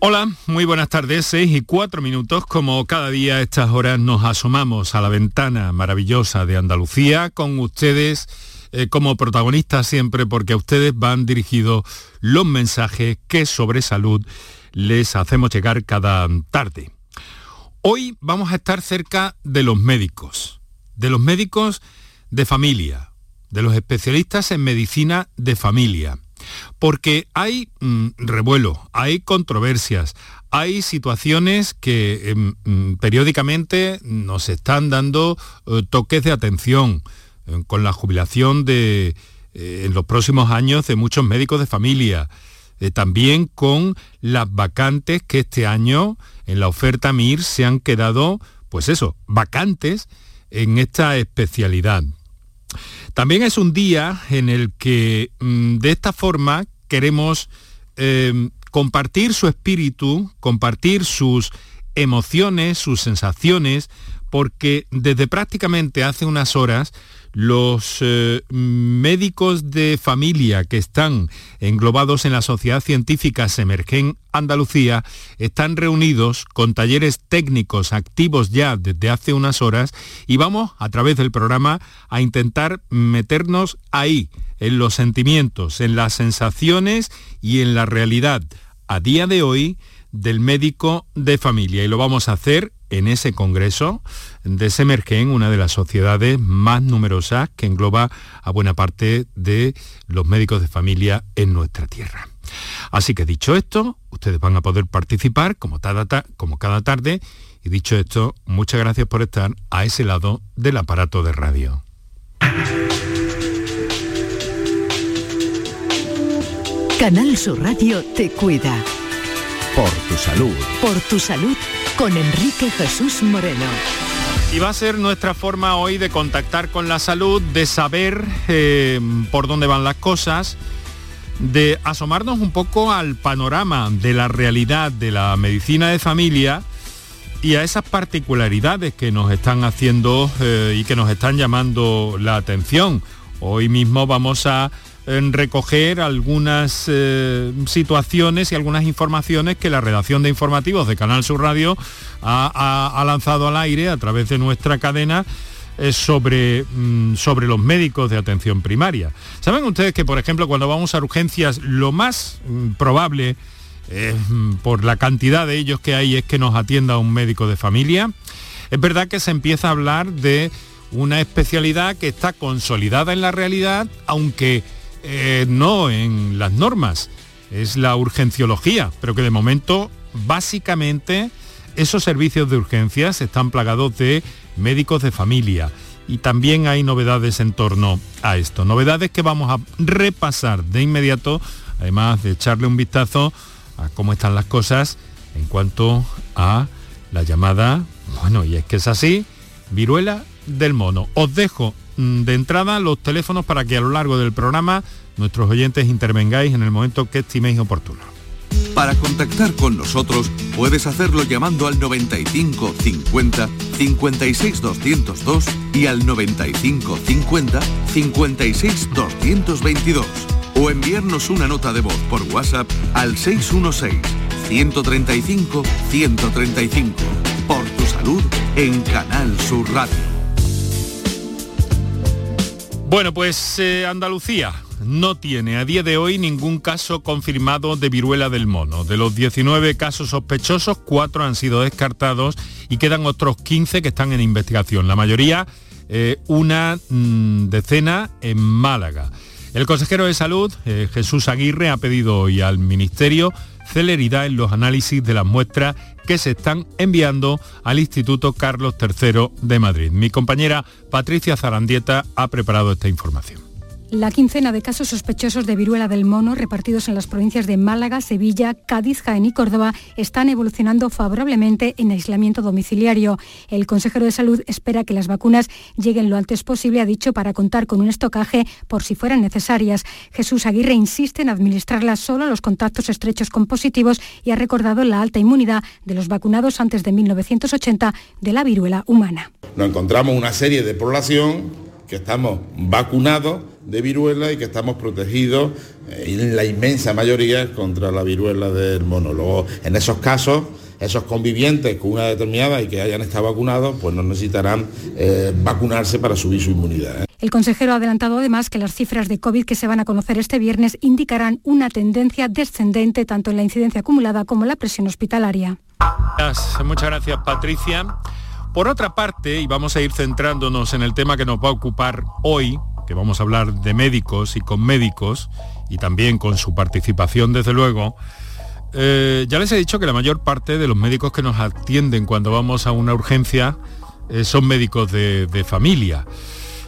Hola, muy buenas tardes, seis y cuatro minutos. Como cada día a estas horas nos asomamos a la ventana maravillosa de Andalucía con ustedes eh, como protagonistas siempre porque a ustedes van dirigidos los mensajes que sobre salud les hacemos llegar cada tarde. Hoy vamos a estar cerca de los médicos, de los médicos de familia, de los especialistas en medicina de familia porque hay mm, revuelo, hay controversias, hay situaciones que em, mm, periódicamente nos están dando eh, toques de atención eh, con la jubilación de, eh, en los próximos años de muchos médicos de familia, también con las vacantes que este año en la oferta MIR se han quedado, pues eso, vacantes en esta especialidad. También es un día en el que mm, de esta forma queremos em, compartir su espíritu, compartir sus emociones, sus sensaciones, porque desde prácticamente hace unas horas los eh, médicos de familia que están englobados en la Sociedad Científica Semergen Andalucía están reunidos con talleres técnicos activos ya desde hace unas horas y vamos a través del programa a intentar meternos ahí, en los sentimientos, en las sensaciones y en la realidad. A día de hoy del médico de familia y lo vamos a hacer en ese congreso de Semergen, una de las sociedades más numerosas que engloba a buena parte de los médicos de familia en nuestra tierra. Así que dicho esto, ustedes van a poder participar como como cada tarde y dicho esto, muchas gracias por estar a ese lado del aparato de radio. Canal Sur Radio te cuida. Por tu salud. Por tu salud con Enrique Jesús Moreno. Y va a ser nuestra forma hoy de contactar con la salud, de saber eh, por dónde van las cosas, de asomarnos un poco al panorama de la realidad de la medicina de familia y a esas particularidades que nos están haciendo eh, y que nos están llamando la atención. Hoy mismo vamos a en recoger algunas eh, situaciones y algunas informaciones que la redacción de informativos de Canal Sur Radio ha, lanzado al aire a través de nuestra cadena eh, sobre, mm, sobre los médicos de atención primaria. ¿Saben ustedes que, por ejemplo, cuando vamos a urgencias, lo más mm, probable, mm, por la cantidad de ellos que hay, es que nos atienda un médico de familia? Es verdad que se empieza a hablar de una especialidad que está consolidada en la realidad, aunque eh, no en las normas, es la urgenciología, pero que de momento básicamente esos servicios de urgencias están plagados de médicos de familia y también hay novedades en torno a esto. Novedades que vamos a repasar de inmediato, además de echarle un vistazo a cómo están las cosas en cuanto a la llamada, bueno, y es que es así, viruela del mono. Os dejo de entrada los teléfonos para que a lo largo del programa nuestros oyentes intervengáis en el momento que estiméis oportuno. Para contactar con nosotros puedes hacerlo llamando al 95 50 56 202 y al 95 50 56 222 o enviarnos una nota de voz por WhatsApp al 616 135 135 por tu salud en Canal Sur Radio. Bueno, pues eh, Andalucía no tiene a día de hoy ningún caso confirmado de viruela del mono. De los 19 casos sospechosos, 4 han sido descartados y quedan otros 15 que están en investigación. La mayoría, eh, una mm, decena en Málaga. El consejero de Salud, eh, Jesús Aguirre, ha pedido hoy al Ministerio celeridad en los análisis de las muestras que se están enviando al Instituto Carlos III de Madrid. Mi compañera Patricia Zarandieta ha preparado esta información. La quincena de casos sospechosos de viruela del mono repartidos en las provincias de Málaga, Sevilla, Cádiz, Jaén y Córdoba están evolucionando favorablemente en aislamiento domiciliario. El consejero de Salud espera que las vacunas lleguen lo antes posible, ha dicho, para contar con un estocaje por si fueran necesarias. Jesús Aguirre insiste en administrarlas solo a los contactos estrechos con positivos y ha recordado la alta inmunidad de los vacunados antes de 1980 de la viruela humana. Nos encontramos una serie de población que estamos vacunados de viruela y que estamos protegidos eh, en la inmensa mayoría contra la viruela del mono. Luego, en esos casos, esos convivientes con una determinada y que hayan estado vacunados, pues no necesitarán eh, vacunarse para subir su inmunidad. ¿eh? El consejero ha adelantado además que las cifras de COVID que se van a conocer este viernes indicarán una tendencia descendente tanto en la incidencia acumulada como en la presión hospitalaria. Muchas gracias, Patricia. Por otra parte, y vamos a ir centrándonos en el tema que nos va a ocupar hoy, que vamos a hablar de médicos y con médicos, y también con su participación, desde luego, eh, ya les he dicho que la mayor parte de los médicos que nos atienden cuando vamos a una urgencia eh, son médicos de, de familia.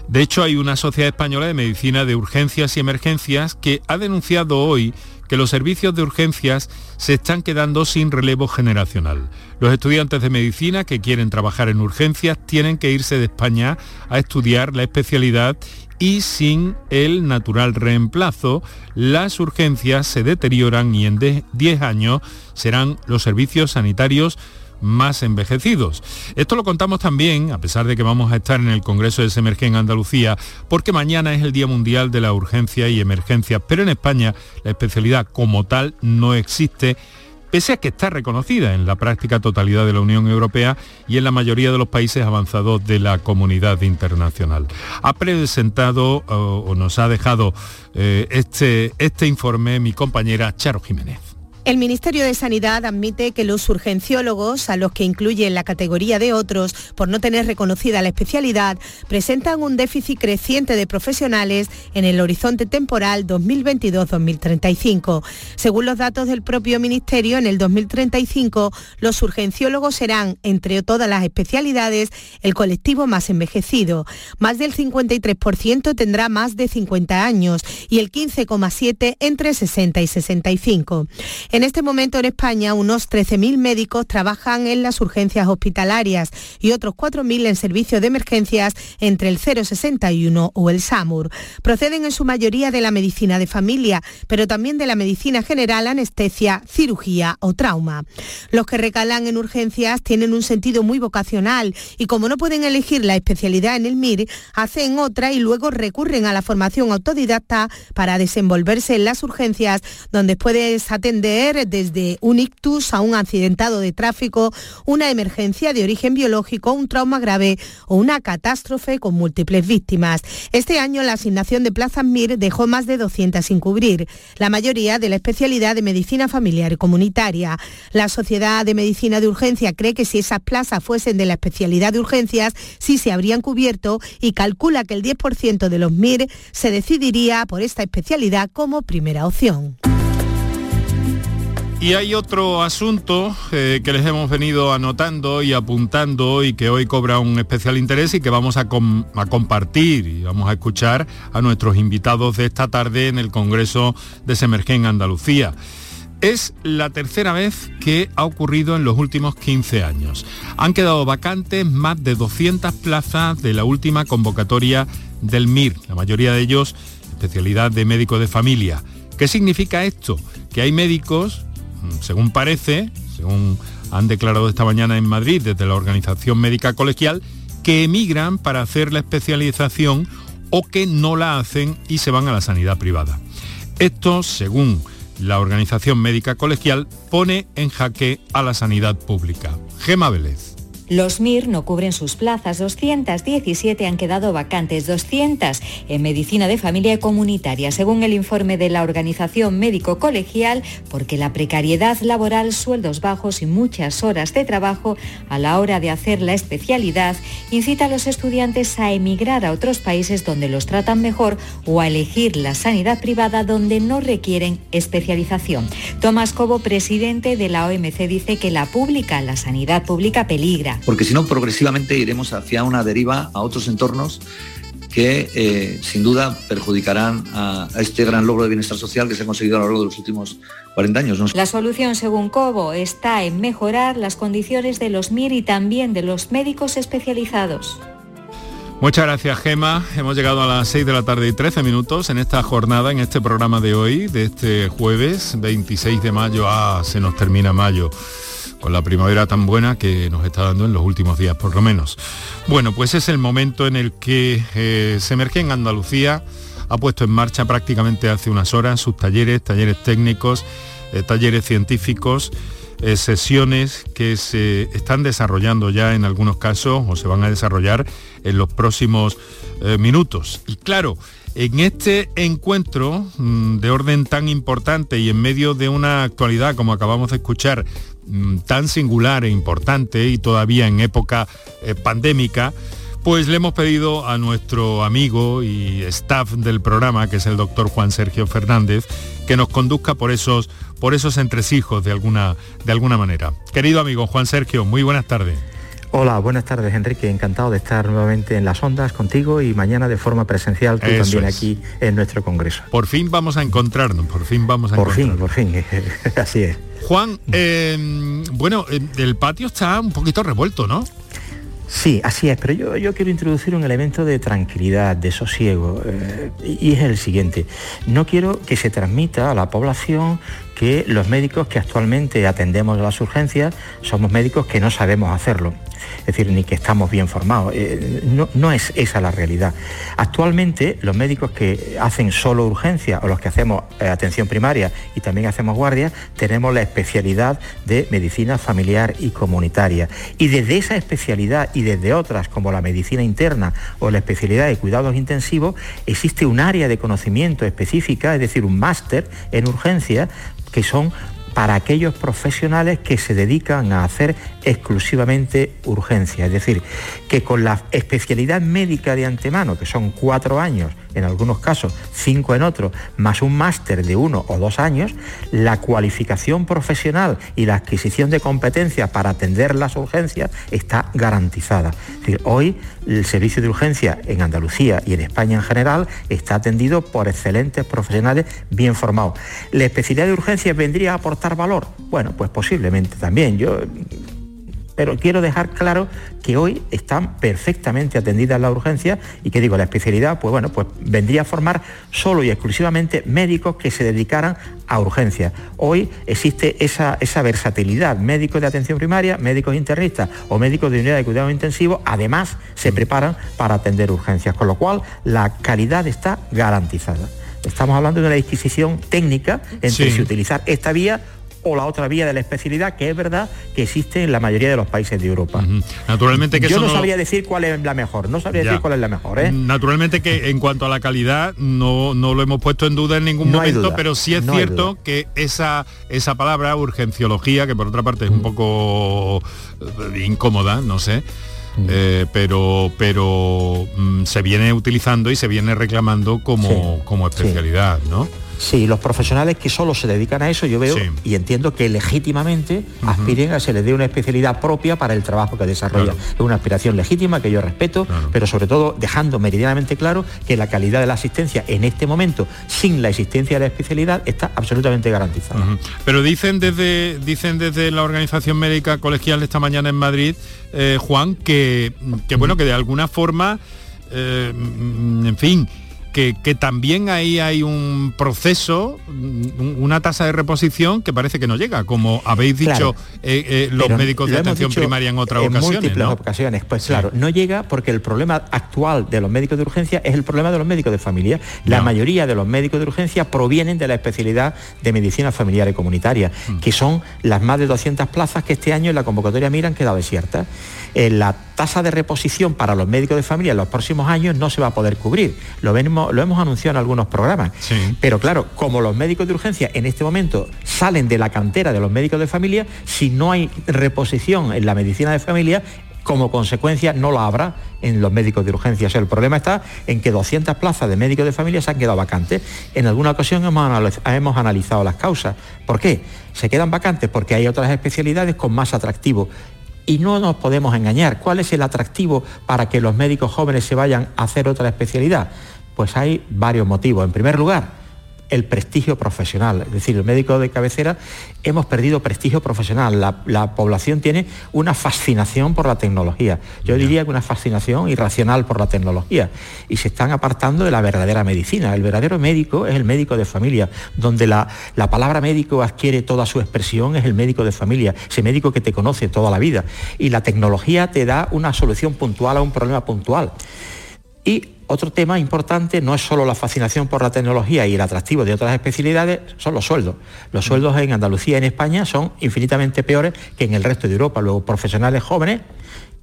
De hecho, hay una sociedad española de medicina de urgencias y emergencias que ha denunciado hoy que los servicios de urgencias se están quedando sin relevo generacional. Los estudiantes de medicina que quieren trabajar en urgencias tienen que irse de España a estudiar la especialidad y sin el natural reemplazo, las urgencias se deterioran y en 10 años serán los servicios sanitarios más envejecidos. Esto lo contamos también, a pesar de que vamos a estar en el Congreso de Semergen en Andalucía, porque mañana es el Día Mundial de la Urgencia y Emergencia, pero en España la especialidad como tal no existe pese a que está reconocida en la práctica totalidad de la Unión Europea y en la mayoría de los países avanzados de la comunidad internacional. Ha presentado o, nos ha dejado eh, este, este informe mi compañera Charo Jiménez. El Ministerio de Sanidad admite que los urgenciólogos, a los que incluye la categoría de otros por no tener reconocida la especialidad, presentan un déficit creciente de profesionales en el horizonte temporal 2022-2035. Según los datos del propio Ministerio, en el 2035 los urgenciólogos serán, entre todas las especialidades, el colectivo más envejecido. Más del 53% tendrá más de 50 años y el 15,7% entre 60 y 65. En este momento en España unos 13.000 médicos trabajan en las urgencias hospitalarias y otros 4.000 en servicios de emergencias entre el 061 o el SAMUR. Proceden en su mayoría de la medicina de familia, pero también de la medicina general, anestesia, cirugía o trauma. Los que recalan en urgencias tienen un sentido muy vocacional y como no pueden elegir la especialidad en el MIR, hacen otra y luego recurren a la formación autodidacta para desenvolverse en las urgencias donde puedes atender desde un ictus a un accidentado de tráfico, una emergencia de origen biológico, un trauma grave o una catástrofe con múltiples víctimas. Este año la asignación de plazas MIR dejó más de 200 sin cubrir, la mayoría de la especialidad de medicina familiar y comunitaria. La Sociedad de Medicina de Urgencia cree que si esas plazas fuesen de la especialidad de urgencias, sí se habrían cubierto y calcula que el 10% de los MIR se decidiría por esta especialidad como primera opción. Y hay otro asunto eh, que les hemos venido anotando y apuntando y que hoy cobra un especial interés y que vamos a, compartir y vamos a escuchar a nuestros invitados de esta tarde en el Congreso de Semergen en Andalucía. Es la tercera vez que ha ocurrido en los últimos 15 años. Han quedado vacantes más de 200 plazas de la última convocatoria del MIR, la mayoría de ellos especialidad de médico de familia. ¿Qué significa esto? Que hay médicos según parece, según han declarado esta mañana en Madrid desde la Organización Médica Colegial, que emigran para hacer la especialización o que no la hacen y se van a la sanidad privada. Esto, según la Organización Médica Colegial, pone en jaque a la sanidad pública. Gema Vélez. Los MIR no cubren sus plazas, 217 han quedado vacantes, 200 en medicina de familia y comunitaria, según el informe de la Organización Médico Colegial, porque la precariedad laboral, sueldos bajos y muchas horas de trabajo a la hora de hacer la especialidad incita a los estudiantes a emigrar a otros países donde los tratan mejor o a elegir la sanidad privada donde no requieren especialización. Tomás Cobo, presidente de la OMC, dice que la pública, la sanidad pública peligra porque si no, progresivamente iremos hacia una deriva a otros entornos que eh, sin duda perjudicarán a, este gran logro de bienestar social que se ha conseguido a lo largo de los últimos 40 años. La solución, según Cobo, está en mejorar las condiciones de los MIR y también de los médicos especializados. Muchas gracias, Gema. Hemos llegado a las 6 de la tarde y 13 minutos en esta jornada, en este programa de hoy, de este jueves 26 de mayo. Ah, se nos termina mayo con la primavera tan buena que nos está dando en los últimos días por lo menos. Bueno, pues es el momento en el que eh, se emerge en Andalucía ha puesto en marcha prácticamente hace unas horas sus talleres, talleres técnicos, eh, talleres científicos, eh, sesiones que se están desarrollando ya en algunos casos o se van a desarrollar en los próximos eh, minutos. Y claro, en este encuentro mm, de orden tan importante y en medio de una actualidad, como acabamos de escuchar, mm, tan singular e importante y todavía en época pandémica, pues le hemos pedido a nuestro amigo y staff del programa, que es el doctor Juan Sergio Fernández, que nos conduzca por esos, por esos entresijos de alguna, de alguna manera. Querido amigo Juan Sergio, muy buenas tardes. Hola, buenas tardes Enrique, encantado de estar nuevamente en las ondas contigo y mañana de forma presencial tú también aquí en nuestro congreso. Por fin vamos a encontrarnos, por fin vamos a por fin, por fin, así es. Juan, eh, bueno, eh, el patio está un poquito revuelto, ¿no? Sí, así es, pero yo, yo, quiero introducir un elemento de tranquilidad, de sosiego, eh, y es el siguiente. No quiero que se transmita a la población que los médicos que actualmente atendemos las urgencias somos médicos que no sabemos hacerlo es decir, ni que estamos bien formados. Eh, no, es esa la realidad. Actualmente los médicos que hacen solo urgencia o los que hacemos eh, atención primaria y también hacemos guardia, tenemos la especialidad de medicina familiar y comunitaria. Y desde esa especialidad y desde otras como la medicina interna o la especialidad de cuidados intensivos, existe un área de conocimiento específica, es decir, un máster en urgencia que son para aquellos profesionales que se dedican a hacer exclusivamente urgencia. Es decir, que con la especialidad médica de antemano, que son cuatro años, en algunos casos cinco en otros, más un máster de uno o dos años, la cualificación profesional y la adquisición de competencias para atender las urgencias está garantizada. Es decir, hoy el servicio de urgencia en Andalucía y en España en general está atendido por excelentes profesionales bien formados. ¿La especialidad de urgencia vendría a aportar valor? Bueno, pues posiblemente también. Yo pero quiero dejar claro que hoy están perfectamente atendidas las urgencias y que digo, la especialidad, pues bueno, pues vendría a formar solo y exclusivamente médicos que se dedicaran a urgencias. Hoy existe esa, esa versatilidad, médicos de atención primaria, médicos internistas o médicos de unidad de cuidado intensivo, además se preparan para atender urgencias, con lo cual la calidad está garantizada. Estamos hablando de una disquisición técnica entre si utilizar esta vía o la otra vía de la especialidad, que es verdad que existe en la mayoría de los países de Europa. Naturalmente que Yo no, sabría decir cuál es la mejor, no sabría decir cuál es la mejor. ¿eh? Naturalmente que en cuanto a la calidad no, no lo hemos puesto en duda en ningún momento, pero sí es cierto que esa, esa palabra, urgenciología, que por otra parte es un poco eh, incómoda, no sé, eh, pero pero mm, se viene utilizando y se viene reclamando como, como especialidad, ¿no? Sí, los profesionales que solo se dedican a eso, yo veo y entiendo que legítimamente aspiren a se les dé una especialidad propia para el trabajo que desarrollan. Es una aspiración legítima que yo respeto, pero sobre todo dejando meridianamente claro que la calidad de la asistencia en este momento, sin la existencia de la especialidad, está absolutamente garantizada. Pero dicen desde, dicen desde la Organización Médica Colegial esta mañana en Madrid, eh, Juan, que, que bueno, que de alguna forma, eh, en fin, que, también ahí hay un proceso, una tasa de reposición que parece que no llega, como habéis dicho eh, eh, los médicos de atención primaria en otras en ocasiones. múltiples ocasiones. Pues claro, no llega porque el problema actual de los médicos de urgencia es el problema de los médicos de familia. La mayoría de los médicos de urgencia provienen de la especialidad de medicina familiar y comunitaria, mm. que son las más de 200 plazas que este año en la convocatoria MIRA han quedado desiertas. Eh, la tasa de reposición para los médicos de familia en los próximos años no se va a poder cubrir. Lo, lo hemos anunciado en algunos programas. Pero claro, como los médicos de urgencia en este momento salen de la cantera de los médicos de familia, si no hay reposición en la medicina de familia, como consecuencia no la habrá en los médicos de urgencia. el problema está en que 200 plazas de médicos de familia se han quedado vacantes. En alguna ocasión hemos, hemos analizado las causas. ¿Por qué? Se quedan vacantes porque hay otras especialidades con más atractivo y no nos podemos engañar. ¿Cuál es el atractivo para que los médicos jóvenes se vayan a hacer otra especialidad? Pues hay varios motivos. En primer lugar, el prestigio profesional. Es decir, el médico de cabecera hemos perdido prestigio profesional. La, población tiene una fascinación por la tecnología. Yo diría que una fascinación irracional por la tecnología. Y se están apartando de la verdadera medicina. El verdadero médico es el médico de familia. Donde la, la palabra médico adquiere toda su expresión es el médico de familia. Ese médico que te conoce toda la vida. Y la tecnología te da una solución puntual a un problema puntual. Y otro tema importante no es solo la fascinación por la tecnología y el atractivo de otras especialidades, son los sueldos. Los mm. sueldos en Andalucía y en España son infinitamente peores que en el resto de Europa. Luego, profesionales jóvenes,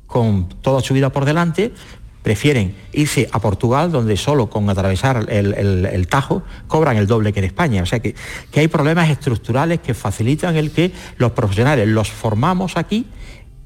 con toda su vida por delante, prefieren irse a Portugal, donde solo con atravesar el, Tajo cobran el doble que en España. O sea que, que hay problemas estructurales que facilitan el que los profesionales los formamos aquí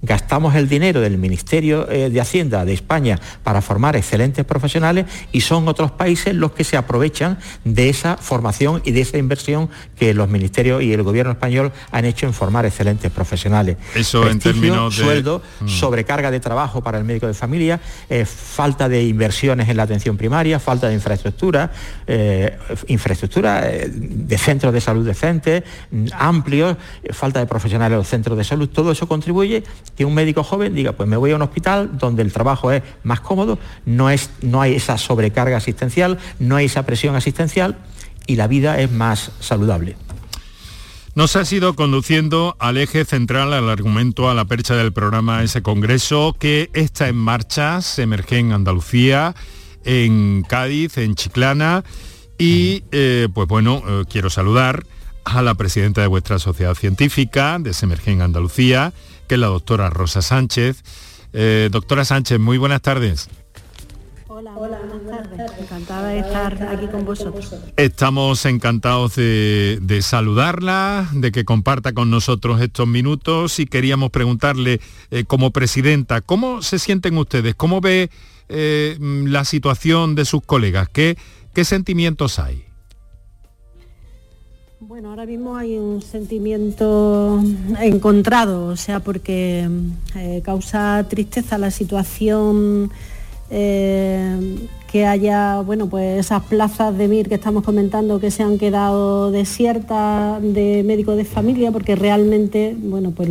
gastamos el dinero del Ministerio eh, de Hacienda de España para formar excelentes profesionales y son otros países los que se aprovechan de esa formación y de esa inversión que los ministerios y el gobierno español han hecho en formar excelentes profesionales. Eso en términos de... sueldo, mm. sobrecarga de trabajo para el médico de familia, eh, falta de inversiones en la atención primaria, falta de infraestructura, eh, infraestructura de centros de salud decentes, mm, amplios, falta de profesionales en los centros de salud, todo eso contribuye que un médico joven diga, pues me voy a un hospital donde el trabajo es más cómodo, no, es, no hay esa sobrecarga asistencial, no hay esa presión asistencial y la vida es más saludable. Nos ha ido conduciendo al eje central, al argumento, a la percha del programa, ese congreso que está en marcha, se emerge en Andalucía, en Cádiz, en Chiclana. Y eh, pues bueno, eh, quiero saludar a la presidenta de vuestra sociedad científica de Semergen Andalucía, que es la doctora Rosa Sánchez. Eh, doctora Sánchez, muy buenas tardes. Hola, buenas tardes. Encantada de estar aquí con vosotros. Estamos encantados de, saludarla, de que comparta con nosotros estos minutos y queríamos preguntarle eh, como presidenta, ¿cómo se sienten ustedes? ¿Cómo ve eh, la situación de sus colegas? ¿Qué, qué sentimientos hay? Bueno, ahora mismo hay un sentimiento encontrado, o sea, porque eh, causa tristeza la situación eh, que haya, bueno, pues esas plazas de MIR que estamos comentando que se han quedado desiertas de médico de familia, porque realmente, bueno, pues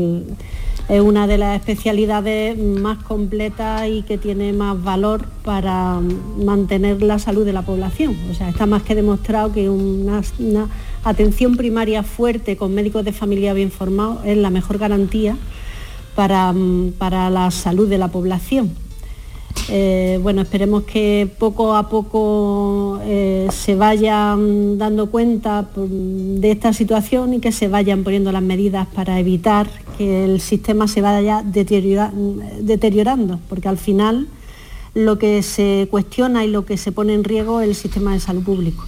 es una de las especialidades más completas y que tiene más valor para mantener la salud de la población. O sea, está más que demostrado que una atención primaria fuerte con médicos de familia bien formados es la mejor garantía para, mm, la salud de la población. Eh, bueno, esperemos que poco a poco eh, se vayan dando cuenta mm, de esta situación y que se vayan poniendo las medidas para evitar que el sistema se vaya deteriorando, porque al final lo que se cuestiona y lo que se pone en riesgo es el sistema de salud público.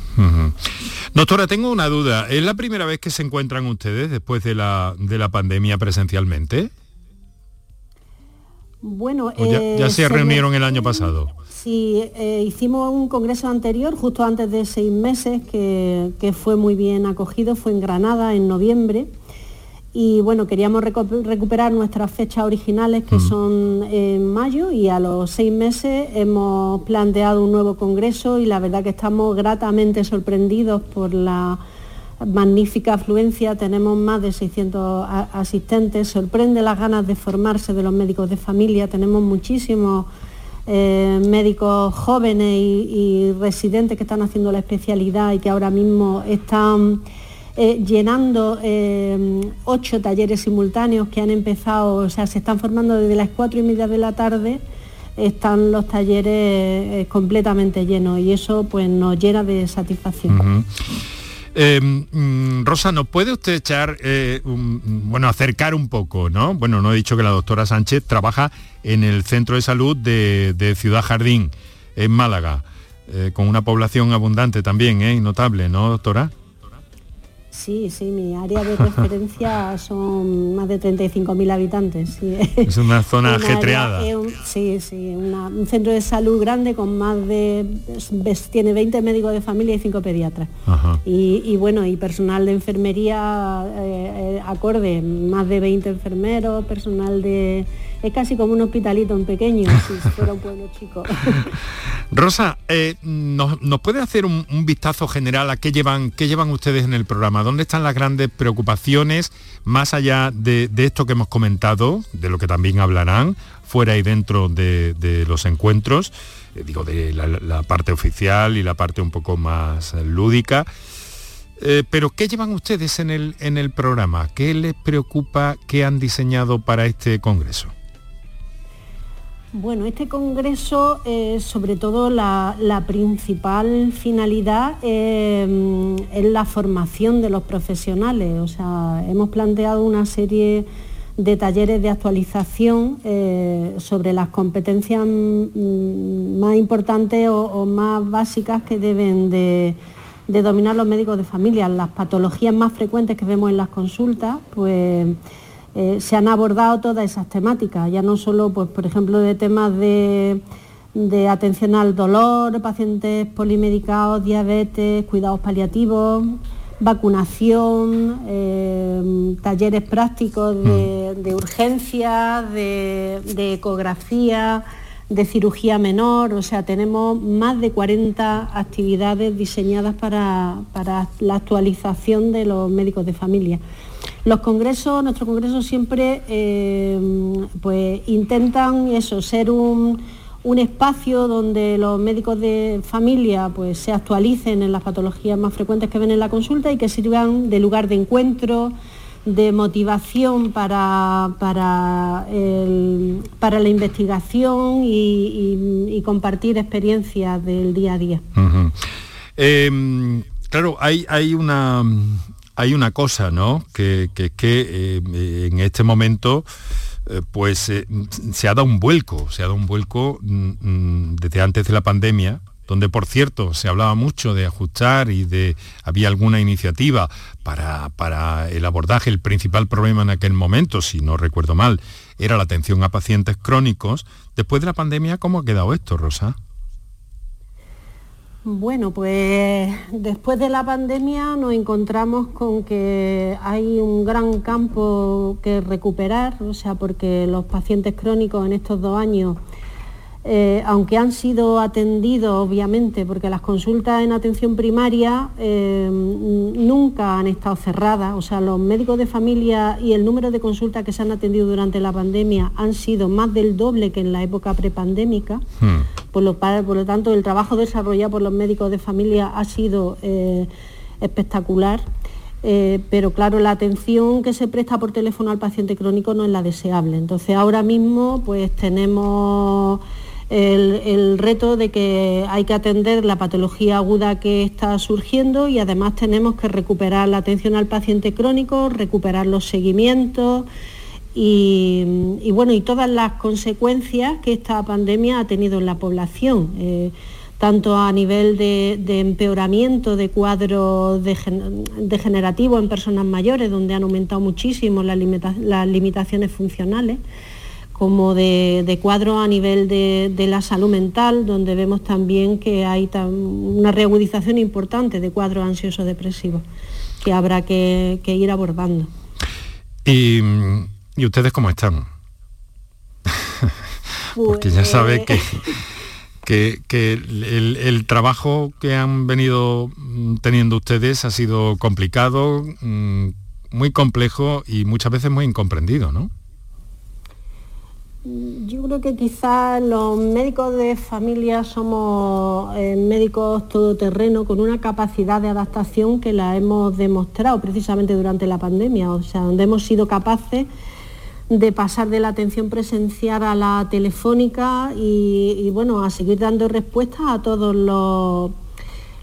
Doctora, tengo una duda. ¿Es la primera vez que se encuentran ustedes después de la, de la pandemia presencialmente? Bueno, ya, eh, se, reunieron el año pasado. Sí, eh, hicimos un congreso anterior, justo antes de seis meses, que, que fue muy bien acogido, fue en Granada en noviembre y bueno, queríamos recuperar nuestras fechas originales que son en mayo y a los seis meses hemos planteado un nuevo congreso y la verdad que estamos gratamente sorprendidos por la magnífica afluencia, tenemos más de 600 asistentes, sorprende las ganas de formarse de los médicos de familia, tenemos muchísimos eh, médicos jóvenes y residentes que están haciendo la especialidad y que ahora mismo están eh, llenando eh, ocho talleres simultáneos que han empezado, o sea, se están formando desde las cuatro y media de la tarde, están los talleres eh, completamente llenos y eso pues nos llena de satisfacción. Mm, Rosa, ¿nos puede usted echar, bueno, acercar un poco, ¿no? Bueno, no he dicho que la doctora Sánchez trabaja en el Centro de Salud de, de Ciudad Jardín, en Málaga, con una población abundante también, ¿eh? Notable, ¿no, doctora? Sí, sí, mi área de referencia son más de 35.000 habitantes. Es una zona ajetreada. sí, sí, un centro de salud grande con más de, tiene 20 médicos de familia y 5 pediatras. Y, bueno, y personal de enfermería eh, eh, acorde, más de 20 enfermeros, personal de es casi como un hospitalito en pequeño, si fuera un pueblo chico. Rosa, eh, ¿nos, puede hacer un, vistazo general a qué llevan, qué llevan ustedes en el programa? ¿Dónde están las grandes preocupaciones, más allá de, esto que hemos comentado, de lo que también hablarán, fuera y dentro de, los encuentros, eh, digo, de la, parte oficial y la parte un poco más lúdica? Eh, pero ¿qué llevan ustedes en el, en el programa? ¿Qué les preocupa? ¿Qué han diseñado para este congreso? Bueno, este congreso, eh, sobre todo la, principal finalidad eh, es la formación de los profesionales. O sea, hemos planteado una serie de talleres de actualización eh, sobre las competencias mm, más importantes o, más básicas que deben de, de, dominar los médicos de familia. Las patologías más frecuentes que vemos en las consultas, pues eh, se han abordado todas esas temáticas, ya no solo, pues, por ejemplo, de temas de, atención al dolor, pacientes polimedicados, diabetes, cuidados paliativos, vacunación, eh, talleres prácticos de, mm. urgencia, de, ecografía, de cirugía menor, o sea, tenemos más de 40 actividades diseñadas para la actualización de los médicos de familia. Los congresos, nuestro congreso siempre eh, pues intentan eso, ser un, espacio donde los médicos de familia pues, se actualicen en las patologías más frecuentes que ven en la consulta y que sirvan de lugar de encuentro, de motivación para, para, la investigación y, compartir experiencias del día a día. Em, claro, hay, hay una hay una cosa, ¿no? Que es que, eh, en este momento eh, pues eh, se ha dado un vuelco, se ha dado un vuelco mm, mm, desde antes de la pandemia, donde por cierto se hablaba mucho de ajustar y de había alguna iniciativa para, para el abordaje, el principal problema en aquel momento, si no recuerdo mal, era la atención a pacientes crónicos. Después de la pandemia, ¿cómo ha quedado esto, Rosa? Bueno, pues después de la pandemia nos encontramos con que hay un gran campo que recuperar, o sea, porque los pacientes crónicos en estos dos años eh, aunque han sido atendidos, obviamente, porque las consultas en atención primaria eh, nunca han estado cerradas, o sea, los médicos de familia y el número de consultas que se han atendido durante la pandemia han sido más del doble que en la época prepandémica. Hmm. Por, lo, por lo tanto, el trabajo desarrollado por los médicos de familia ha sido eh, espectacular. pero claro, la atención que se presta por teléfono al paciente crónico no es la deseable. Entonces ahora mismo pues tenemos el, reto de que hay que atender la patología aguda que está surgiendo y además tenemos que recuperar la atención al paciente crónico, recuperar los seguimientos y, bueno, y todas las consecuencias que esta pandemia ha tenido en la población. Eh, tanto a nivel de, empeoramiento de cuadros degenerativos en personas mayores, donde han aumentado muchísimo las limitaciones funcionales, como de, cuadro a nivel de, la salud mental, donde vemos también que hay una reagudización importante de cuadros ansiosos depresivos que habrá que, ir abordando. ¿Y, ustedes cómo están? Porque ya sabe que, que, el, trabajo que han venido teniendo ustedes ha sido complicado, mm, muy complejo y muchas veces muy incomprendido, ¿no? Yo creo que quizás los médicos de familia somos eh, médicos todoterreno con una capacidad de adaptación que la hemos demostrado precisamente durante la pandemia, o sea, donde hemos sido capaces de pasar de la atención presencial a la telefónica y, bueno, a seguir dando respuestas a todos los,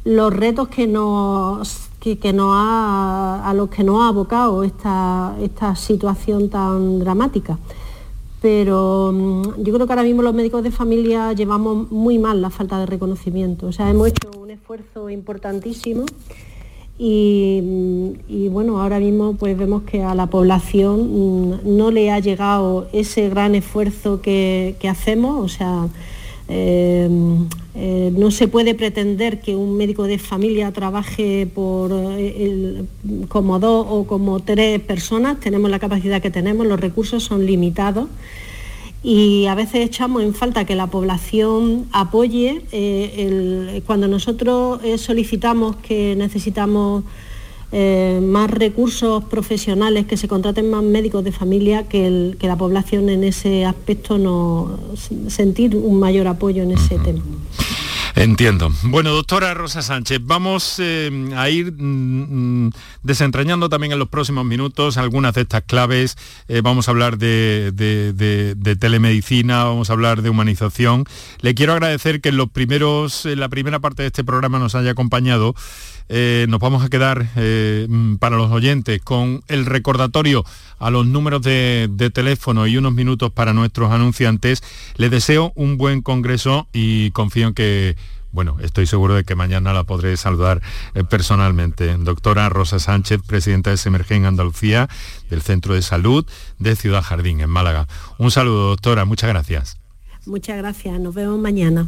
los retos que nos, que, a los que nos ha abocado esta, esta situación tan dramática pero mm, yo creo que ahora mismo los médicos de familia llevamos muy mal la falta de reconocimiento. O sea, hemos hecho un esfuerzo importantísimo y, mm, bueno, ahora mismo pues vemos que a la población mm, no le ha llegado ese gran esfuerzo que, hacemos. O sea, eh, eh, no se puede pretender que un médico de familia trabaje por eh, como dos o como tres personas, tenemos la capacidad que tenemos, los recursos son limitados y a veces echamos en falta que la población apoye eh, cuando nosotros solicitamos que necesitamos más recursos profesionales, que se contraten más médicos de familia, que, la población en ese aspecto no sentir un mayor apoyo en ese tema. Entiendo. Bueno, doctora Rosa Sánchez, vamos eh, a ir mm, mm, desentrañando también en los próximos minutos algunas de estas claves. Eh, vamos a hablar de, telemedicina, vamos a hablar de humanización. Le quiero agradecer que en los primeros, en la primera parte de este programa nos haya acompañado. Eh, nos vamos a quedar mm, para los oyentes con el recordatorio a los números de, de, teléfono y unos minutos para nuestros anunciantes. Les deseo un buen congreso y confío en que bueno, estoy seguro de que mañana la podré saludar eh, personalmente. Doctora Rosa Sánchez, presidenta de Semergen Andalucía, del Centro de Salud de Ciudad Jardín, en Málaga. Un saludo, doctora, muchas gracias. Muchas gracias, nos vemos mañana.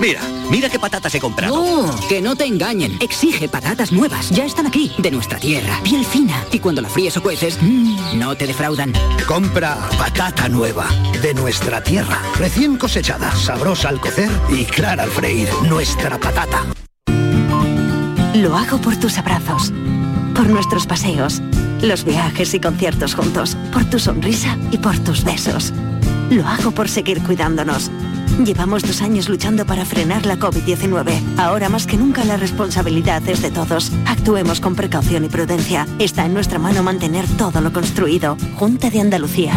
Mira, mira qué patatas he comprado. No, que no te engañen. Exige patatas nuevas. Ya están aquí, de nuestra tierra. Piel fina. Y cuando la fríes o cueces, mmm, no te defraudan. Compra patata nueva, de nuestra tierra. Recién cosechada, sabrosa al cocer y clara al freír. Nuestra patata. Lo hago por tus abrazos, por nuestros paseos, los viajes y conciertos juntos, por tu sonrisa y por tus besos. Lo hago por seguir cuidándonos Llevamos dos años luchando para frenar la COVID-19. Ahora más que nunca la responsabilidad es de todos. Actuemos con precaución y prudencia. Está en nuestra mano mantener todo lo construido. Junta de Andalucía.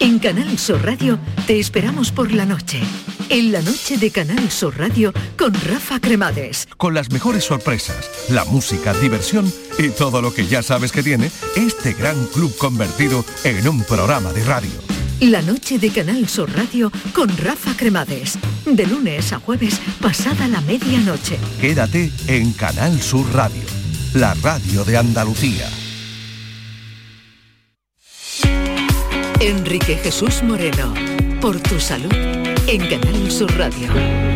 En Canal Sur Radio te esperamos por la noche. En la noche de Canal Sur Radio con Rafa Cremades. Con las mejores sorpresas, la música, diversión y todo lo que ya sabes que tiene este gran club convertido en un programa de radio. La noche de Canal Sur Radio con Rafa Cremades. De lunes a jueves, pasada la medianoche. Quédate en Canal Sur Radio, la radio de Andalucía. Enrique Jesús Moreno, por tu salud, en Canal Sur Radio.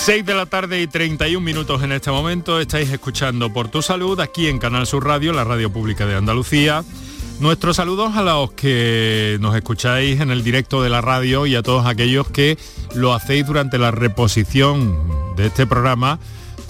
6 de la tarde y 31 minutos en este momento. Estáis escuchando Por tu Salud aquí en Canal Sur Radio, la radio pública de Andalucía. Nuestros saludos a los que nos escucháis en el directo de la radio y a todos aquellos que lo hacéis durante la reposición de este programa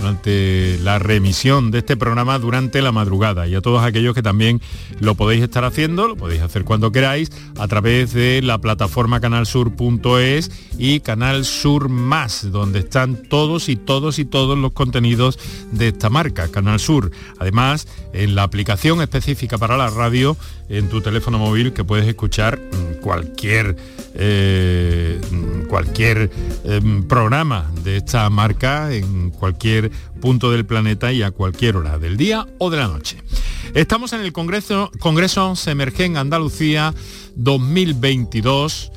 durante la remisión de este programa durante la madrugada y a todos aquellos que también lo podéis estar haciendo, lo podéis hacer cuando queráis a través de la plataforma canalsur.es y Canal Sur Más, donde están todos y todos y todos los contenidos de esta marca, Canal Sur. Además, en la aplicación específica para la radio, en tu teléfono móvil, que puedes escuchar mm, cualquier, eh, cualquier em, programa de esta marca en cualquier punto del planeta y a cualquier hora del día o de la noche. Estamos en el Congreso, Congreso Semergen Andalucía 2022.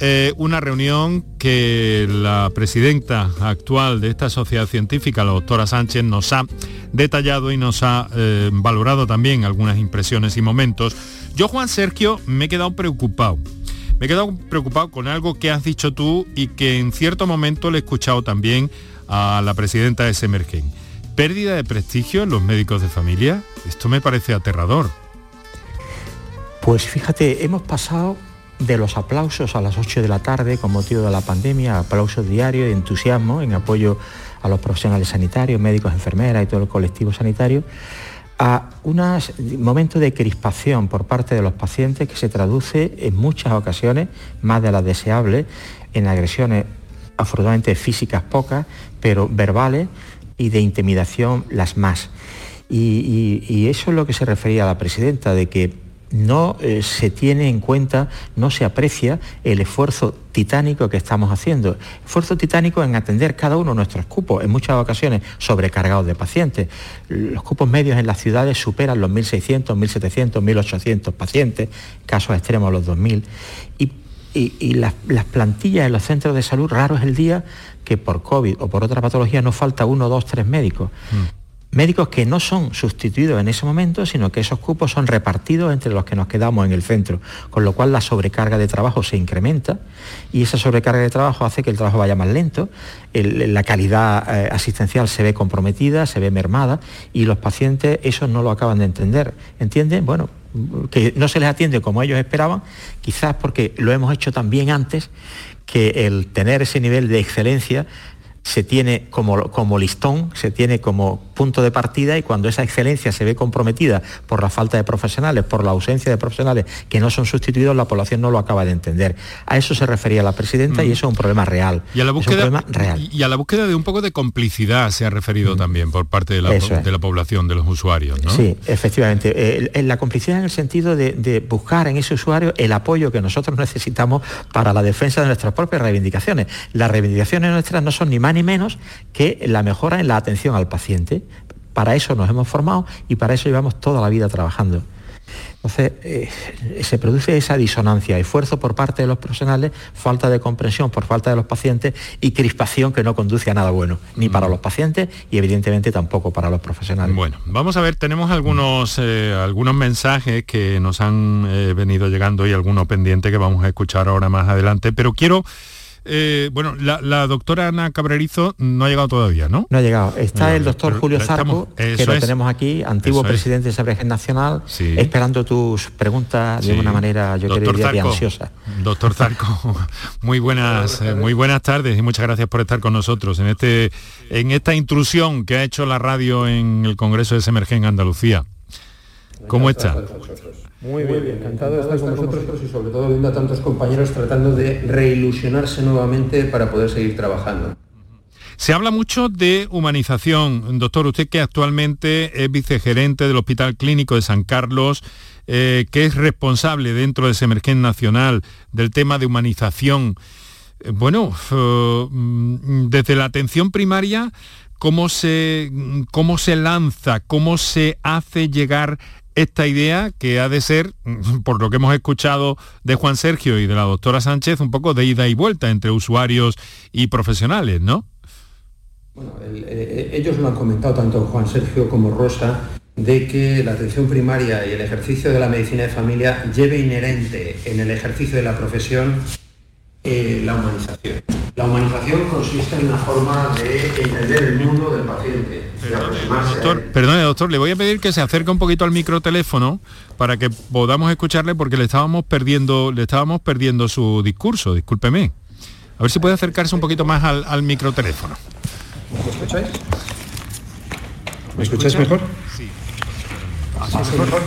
Eh, una reunión que la presidenta actual de esta sociedad científica, la doctora Sánchez, nos ha detallado y nos ha eh, valorado también algunas impresiones y momentos. Yo, Juan Sergio, me he quedado preocupado. Me he quedado preocupado con algo que has dicho tú y que en cierto momento le he escuchado también a la presidenta de Semergen. ¿Pérdida de prestigio en los médicos de familia? Esto me parece aterrador. Pues fíjate, hemos pasado de los aplausos a las 8 de la tarde con motivo de la pandemia, aplausos diarios de entusiasmo en apoyo a los profesionales sanitarios, médicos, enfermeras y todo el colectivo sanitario, a unos momentos de crispación por parte de los pacientes que se traduce en muchas ocasiones, más de las deseables, en agresiones afortunadamente físicas pocas, pero verbales y de intimidación las más. y, eso es lo que se refería a la presidenta, de que no eh, se tiene en cuenta, no se aprecia el esfuerzo titánico que estamos haciendo. Esfuerzo titánico en atender cada uno de nuestros cupos, en muchas ocasiones sobrecargados de pacientes. Los cupos medios en las ciudades superan los 1.600, 1.700, 1.800 pacientes, casos extremos los 2.000. Y, las, plantillas en los centros de salud, raro es el día que por COVID o por otra patología no falta uno, dos, tres médicos. Mm médicos que no son sustituidos en ese momento, sino que esos cupos son repartidos entre los que nos quedamos en el centro, con lo cual la sobrecarga de trabajo se incrementa y esa sobrecarga de trabajo hace que el trabajo vaya más lento, la calidad eh, asistencial se ve comprometida, se ve mermada y los pacientes eso no lo acaban de entender. ¿Entienden? Bueno, que no se les atiende como ellos esperaban, quizás porque lo hemos hecho tan bien antes que el tener ese nivel de excelencia se tiene como, como, listón, se tiene como punto de partida y cuando esa excelencia se ve comprometida por la falta de profesionales, por la ausencia de profesionales que no son sustituidos, la población no lo acaba de entender. A eso se refería la presidenta y mm. eso es un problema real. Y a la búsqueda, real. Y a la búsqueda de un poco de complicidad se ha referido mm. también por parte de la, de la, población, de los usuarios. ¿no? Sí, efectivamente. Eh, la complicidad en el sentido de, de buscar en ese usuario el apoyo que nosotros necesitamos para la defensa de nuestras propias reivindicaciones. Las reivindicaciones nuestras no son ni más ni menos que la mejora en la atención al paciente. Para eso nos hemos formado y para eso llevamos toda la vida trabajando. Entonces, eh, se produce esa disonancia, esfuerzo por parte de los profesionales, falta de comprensión por falta de los pacientes y crispación que no conduce a nada bueno, ni para los pacientes y evidentemente tampoco para los profesionales. Bueno, vamos a ver, tenemos algunos, eh, algunos mensajes que nos han eh, venido llegando y algunos pendientes que vamos a escuchar ahora más adelante, pero quiero eh, bueno, la, doctora Ana Cabrerizo no ha llegado todavía, ¿no? No ha llegado. Está el doctor Julio Zarco, que lo tenemos aquí, antiguo presidente de Sabrejen Nacional, esperando tus preguntas de una manera, yo creo, ansiosa. Doctor Zarco, muy buenas, eh, muy buenas tardes y muchas gracias por estar con nosotros en, este, en esta intrusión que ha hecho la radio en el Congreso de Semergen Andalucía. ¿Cómo está? Muy bien, encantado de estar con vosotros y sobre todo viendo a tantos compañeros tratando de reilusionarse nuevamente para poder seguir trabajando. Se habla mucho de humanización. Doctor, usted que actualmente es vicegerente del Hospital Clínico de San Carlos, eh, que es responsable dentro de Semergen Nacional del tema de humanización. Eh, bueno, eh, mm, desde la atención primaria, ¿cómo se, ¿cómo se lanza, cómo se hace llegar esta idea que ha de ser, por lo que hemos escuchado de Juan Sergio y de la doctora Sánchez, un poco de ida y vuelta entre usuarios y profesionales, ¿no? Bueno, eh, ellos lo han comentado tanto Juan Sergio como Rosa, de que la atención primaria y el ejercicio de la medicina de familia lleve inherente en el ejercicio de la profesión eh, la humanización. La humanización consiste en una forma de entender el mundo del paciente. Doctor, perdone, doctor, le voy a pedir que se acerque un poquito al microteléfono para que podamos escucharle porque le estábamos perdiendo, le estábamos perdiendo su discurso, discúlpeme. A ver si puede acercarse un poquito más al, microteléfono. ¿Me escucháis? ¿Me escucháis mejor? Sí. ¿Así mejor?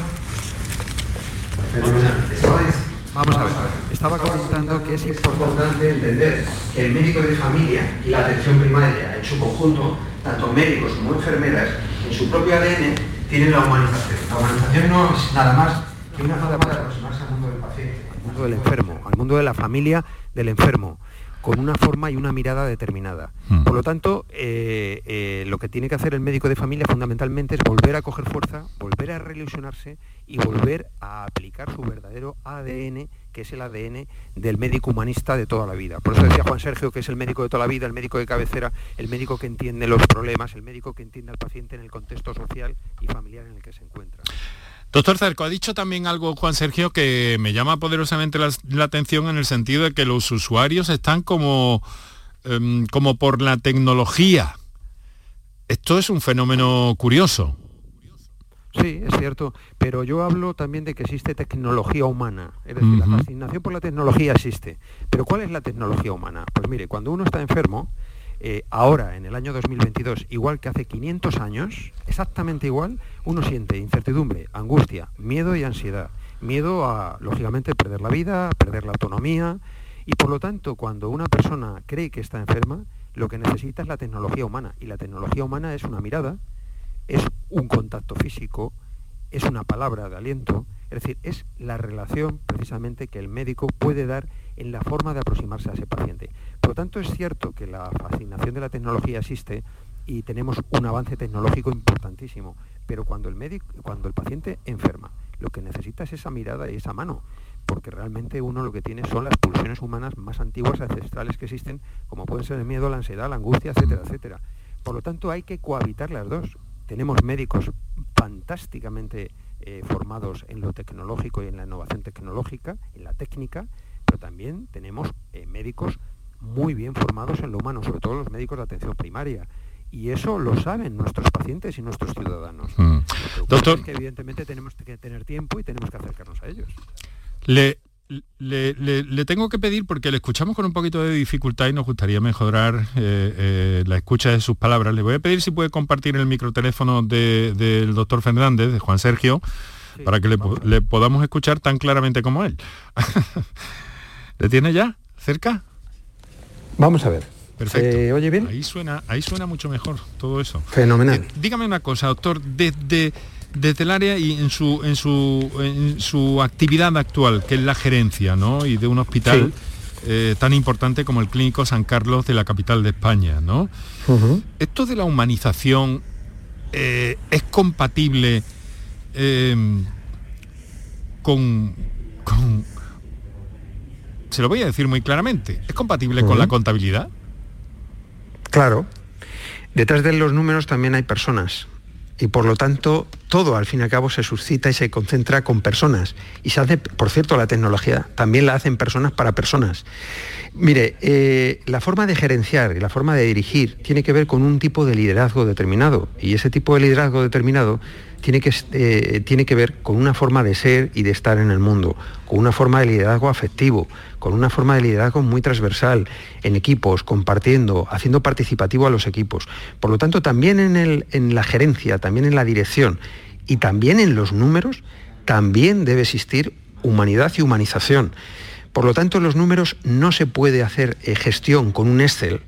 Vamos a ver, estaba comentando que es importante entender que el médico de familia y la atención primaria en su conjunto, tanto médicos como enfermeras, en su propio ADN tienen la humanización. La humanización no es nada más que una forma de aproximarse al mundo del paciente, al mundo del enfermo, al mundo de la familia del enfermo con una forma y una mirada determinada. Hmm. Por lo tanto, eh, eh, lo que tiene que hacer el médico de familia fundamentalmente es volver a coger fuerza, volver a reilusionarse y volver a aplicar su verdadero ADN, que es el ADN del médico humanista de toda la vida. Por eso decía Juan Sergio que es el médico de toda la vida, el médico de cabecera, el médico que entiende los problemas, el médico que entiende al paciente en el contexto social y familiar en el que se encuentra. Doctor Cerco, ha dicho también algo Juan Sergio que me llama poderosamente la, atención en el sentido de que los usuarios están como, em, como por la tecnología. Esto es un fenómeno curioso. Sí, es cierto, pero yo hablo también de que existe tecnología humana, es decir, la fascinación por la tecnología existe. Pero ¿cuál es la tecnología humana? Pues mire, cuando uno está enfermo, eh, ahora, en el año 2022, igual que hace 500 años, exactamente igual, uno siente incertidumbre, angustia, miedo y ansiedad. Miedo a, lógicamente, perder la vida, perder la autonomía. Y por lo tanto, cuando una persona cree que está enferma, lo que necesita es la tecnología humana. Y la tecnología humana es una mirada, es un contacto físico, es una palabra de aliento, es decir, es la relación precisamente que el médico puede dar en la forma de aproximarse a ese paciente. Por lo tanto, es cierto que la fascinación de la tecnología existe y tenemos un avance tecnológico importantísimo, pero cuando el médico, cuando el paciente enferma, lo que necesita es esa mirada y esa mano, porque realmente uno lo que tiene son las pulsiones humanas más antiguas, ancestrales que existen, como pueden ser el miedo, la ansiedad, la angustia, etcétera, etcétera. Por lo tanto, hay que cohabitar las dos. Tenemos médicos fantásticamente eh, formados en lo tecnológico y en la innovación tecnológica, en la técnica, pero también tenemos eh, médicos muy bien formados en lo humano, sobre todo los médicos de atención primaria. Y eso lo saben nuestros pacientes y nuestros ciudadanos. Mm. Doctor, que evidentemente tenemos que tener tiempo y tenemos que acercarnos a ellos. Le, le, tengo que pedir, porque le escuchamos con un poquito de dificultad y nos gustaría mejorar eh, eh, la escucha de sus palabras, le voy a pedir si puede compartir el microteléfono del doctor Fernández, de Juan Sergio, para que le, podamos escuchar tan claramente como él. ¿Le tiene ya cerca? Vamos a ver. Perfecto. ¿Oye bien? Ahí suena, ahí suena mucho mejor todo eso. Fenomenal. Eh, dígame una cosa, doctor, desde desde el área y en su, en su, en su actividad actual, que es la gerencia ¿no? y de un hospital eh, tan importante como el Clínico San Carlos de la capital de España. ¿no? Esto de la humanización eh, es compatible em, con, con, Se lo voy a decir muy claramente, ¿es compatible con la contabilidad? Claro. Detrás de los números también hay personas y por lo tanto todo al fin y al cabo se suscita y se concentra con personas. Y se hace, por cierto, la tecnología también la hacen personas para personas. Mire, eh, la forma de gerenciar y la forma de dirigir tiene que ver con un tipo de liderazgo determinado. Y ese tipo de liderazgo determinado tiene que, eh, tiene que ver con una forma de ser y de estar en el mundo, con una forma de liderazgo afectivo, con una forma de liderazgo muy transversal, en equipos, compartiendo, haciendo participativo a los equipos. Por lo tanto, también en, el, en la gerencia, también en la dirección y también en los números, también debe existir humanidad y humanización. Por lo tanto, en los números no se puede hacer eh, gestión con un Excel,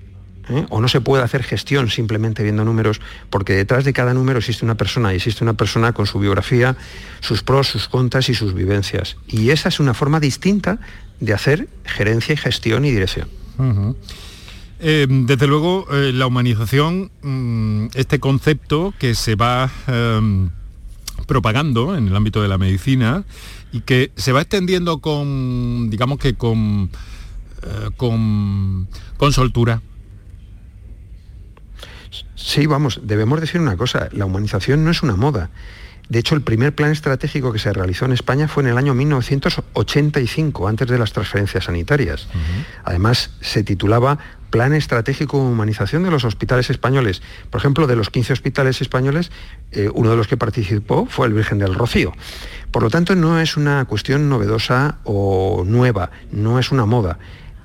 ¿eh? o no se puede hacer gestión simplemente viendo números, porque detrás de cada número existe una persona y existe una persona con su biografía, sus pros, sus contras y sus vivencias. Y esa es una forma distinta de hacer gerencia y gestión y dirección. Eh, desde luego, eh, la humanización, mm, este concepto que se va em, propagando en el ámbito de la medicina y que se va extendiendo con, digamos que con, con, con soltura, Sí, vamos, debemos decir una cosa, la humanización no es una moda. De hecho, el primer plan estratégico que se realizó en España fue en el año 1985, antes de las transferencias sanitarias. Además, se titulaba Plan Estratégico de Humanización de los Hospitales Españoles. Por ejemplo, de los 15 hospitales españoles, eh, uno de los que participó fue el Virgen del Rocío. Por lo tanto, no es una cuestión novedosa o nueva, no es una moda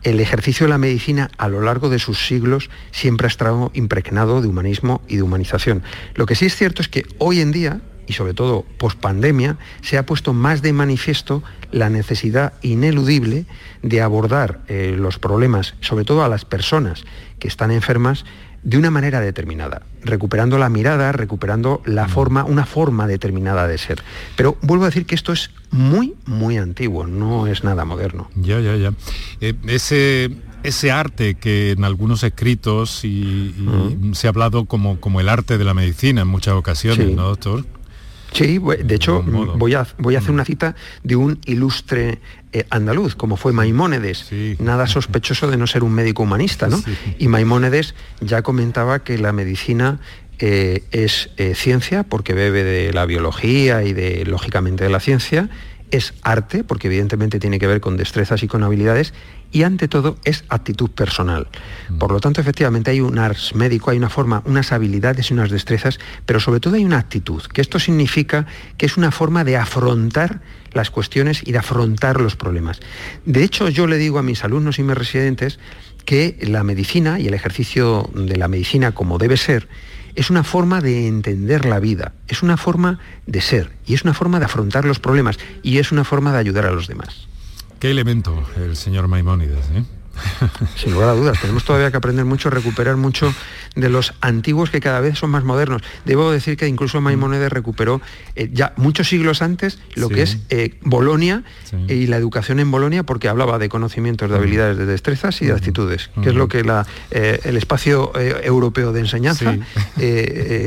el ejercicio de la medicina a lo largo de sus siglos siempre ha estado impregnado de humanismo y de humanización. Lo que sí es cierto es que hoy en día, y sobre todo post pandemia, se ha puesto más de manifiesto la necesidad ineludible de abordar eh, los problemas, sobre todo a las personas que están enfermas, de una manera determinada, recuperando la mirada, recuperando la mm. forma, una forma determinada de ser. Pero vuelvo a decir que esto es muy, muy antiguo, no es nada moderno. Ya, ya, ya. Eh, ese, ese arte que en algunos escritos y, mm. se ha hablado como, como el arte de la medicina en muchas ocasiones, ¿no, doctor? Sí, de hecho voy a, voy a hacer una cita de un ilustre eh, andaluz, como fue Maimónides, nada sospechoso de no ser un médico humanista, ¿no? Y Maimónides ya comentaba que la medicina eh, es eh, ciencia porque bebe de la biología y de, lógicamente, de la ciencia, es arte, porque evidentemente tiene que ver con destrezas y con habilidades, y ante todo es actitud personal. Mm. Por lo tanto, efectivamente hay un ars médico, hay una forma, unas habilidades y unas destrezas, pero sobre todo hay una actitud, que esto significa que es una forma de afrontar las cuestiones y de afrontar los problemas. De hecho, yo le digo a mis alumnos y mis residentes que la medicina y el ejercicio de la medicina como debe ser, es una forma de entender la vida, es una forma de ser y es una forma de afrontar los problemas y es una forma de ayudar a los demás. Qué elemento el señor Maimónides. ¿eh? Sin lugar a dudas, tenemos todavía que aprender mucho, recuperar mucho de los antiguos que cada vez son más modernos. Debo decir que incluso Maimónides recuperó eh, ya muchos siglos antes lo que es eh, Bolonia y la educación en Bolonia porque hablaba de conocimientos, de habilidades, de destrezas y de actitudes, que es lo que la, el espacio europeo de enseñanza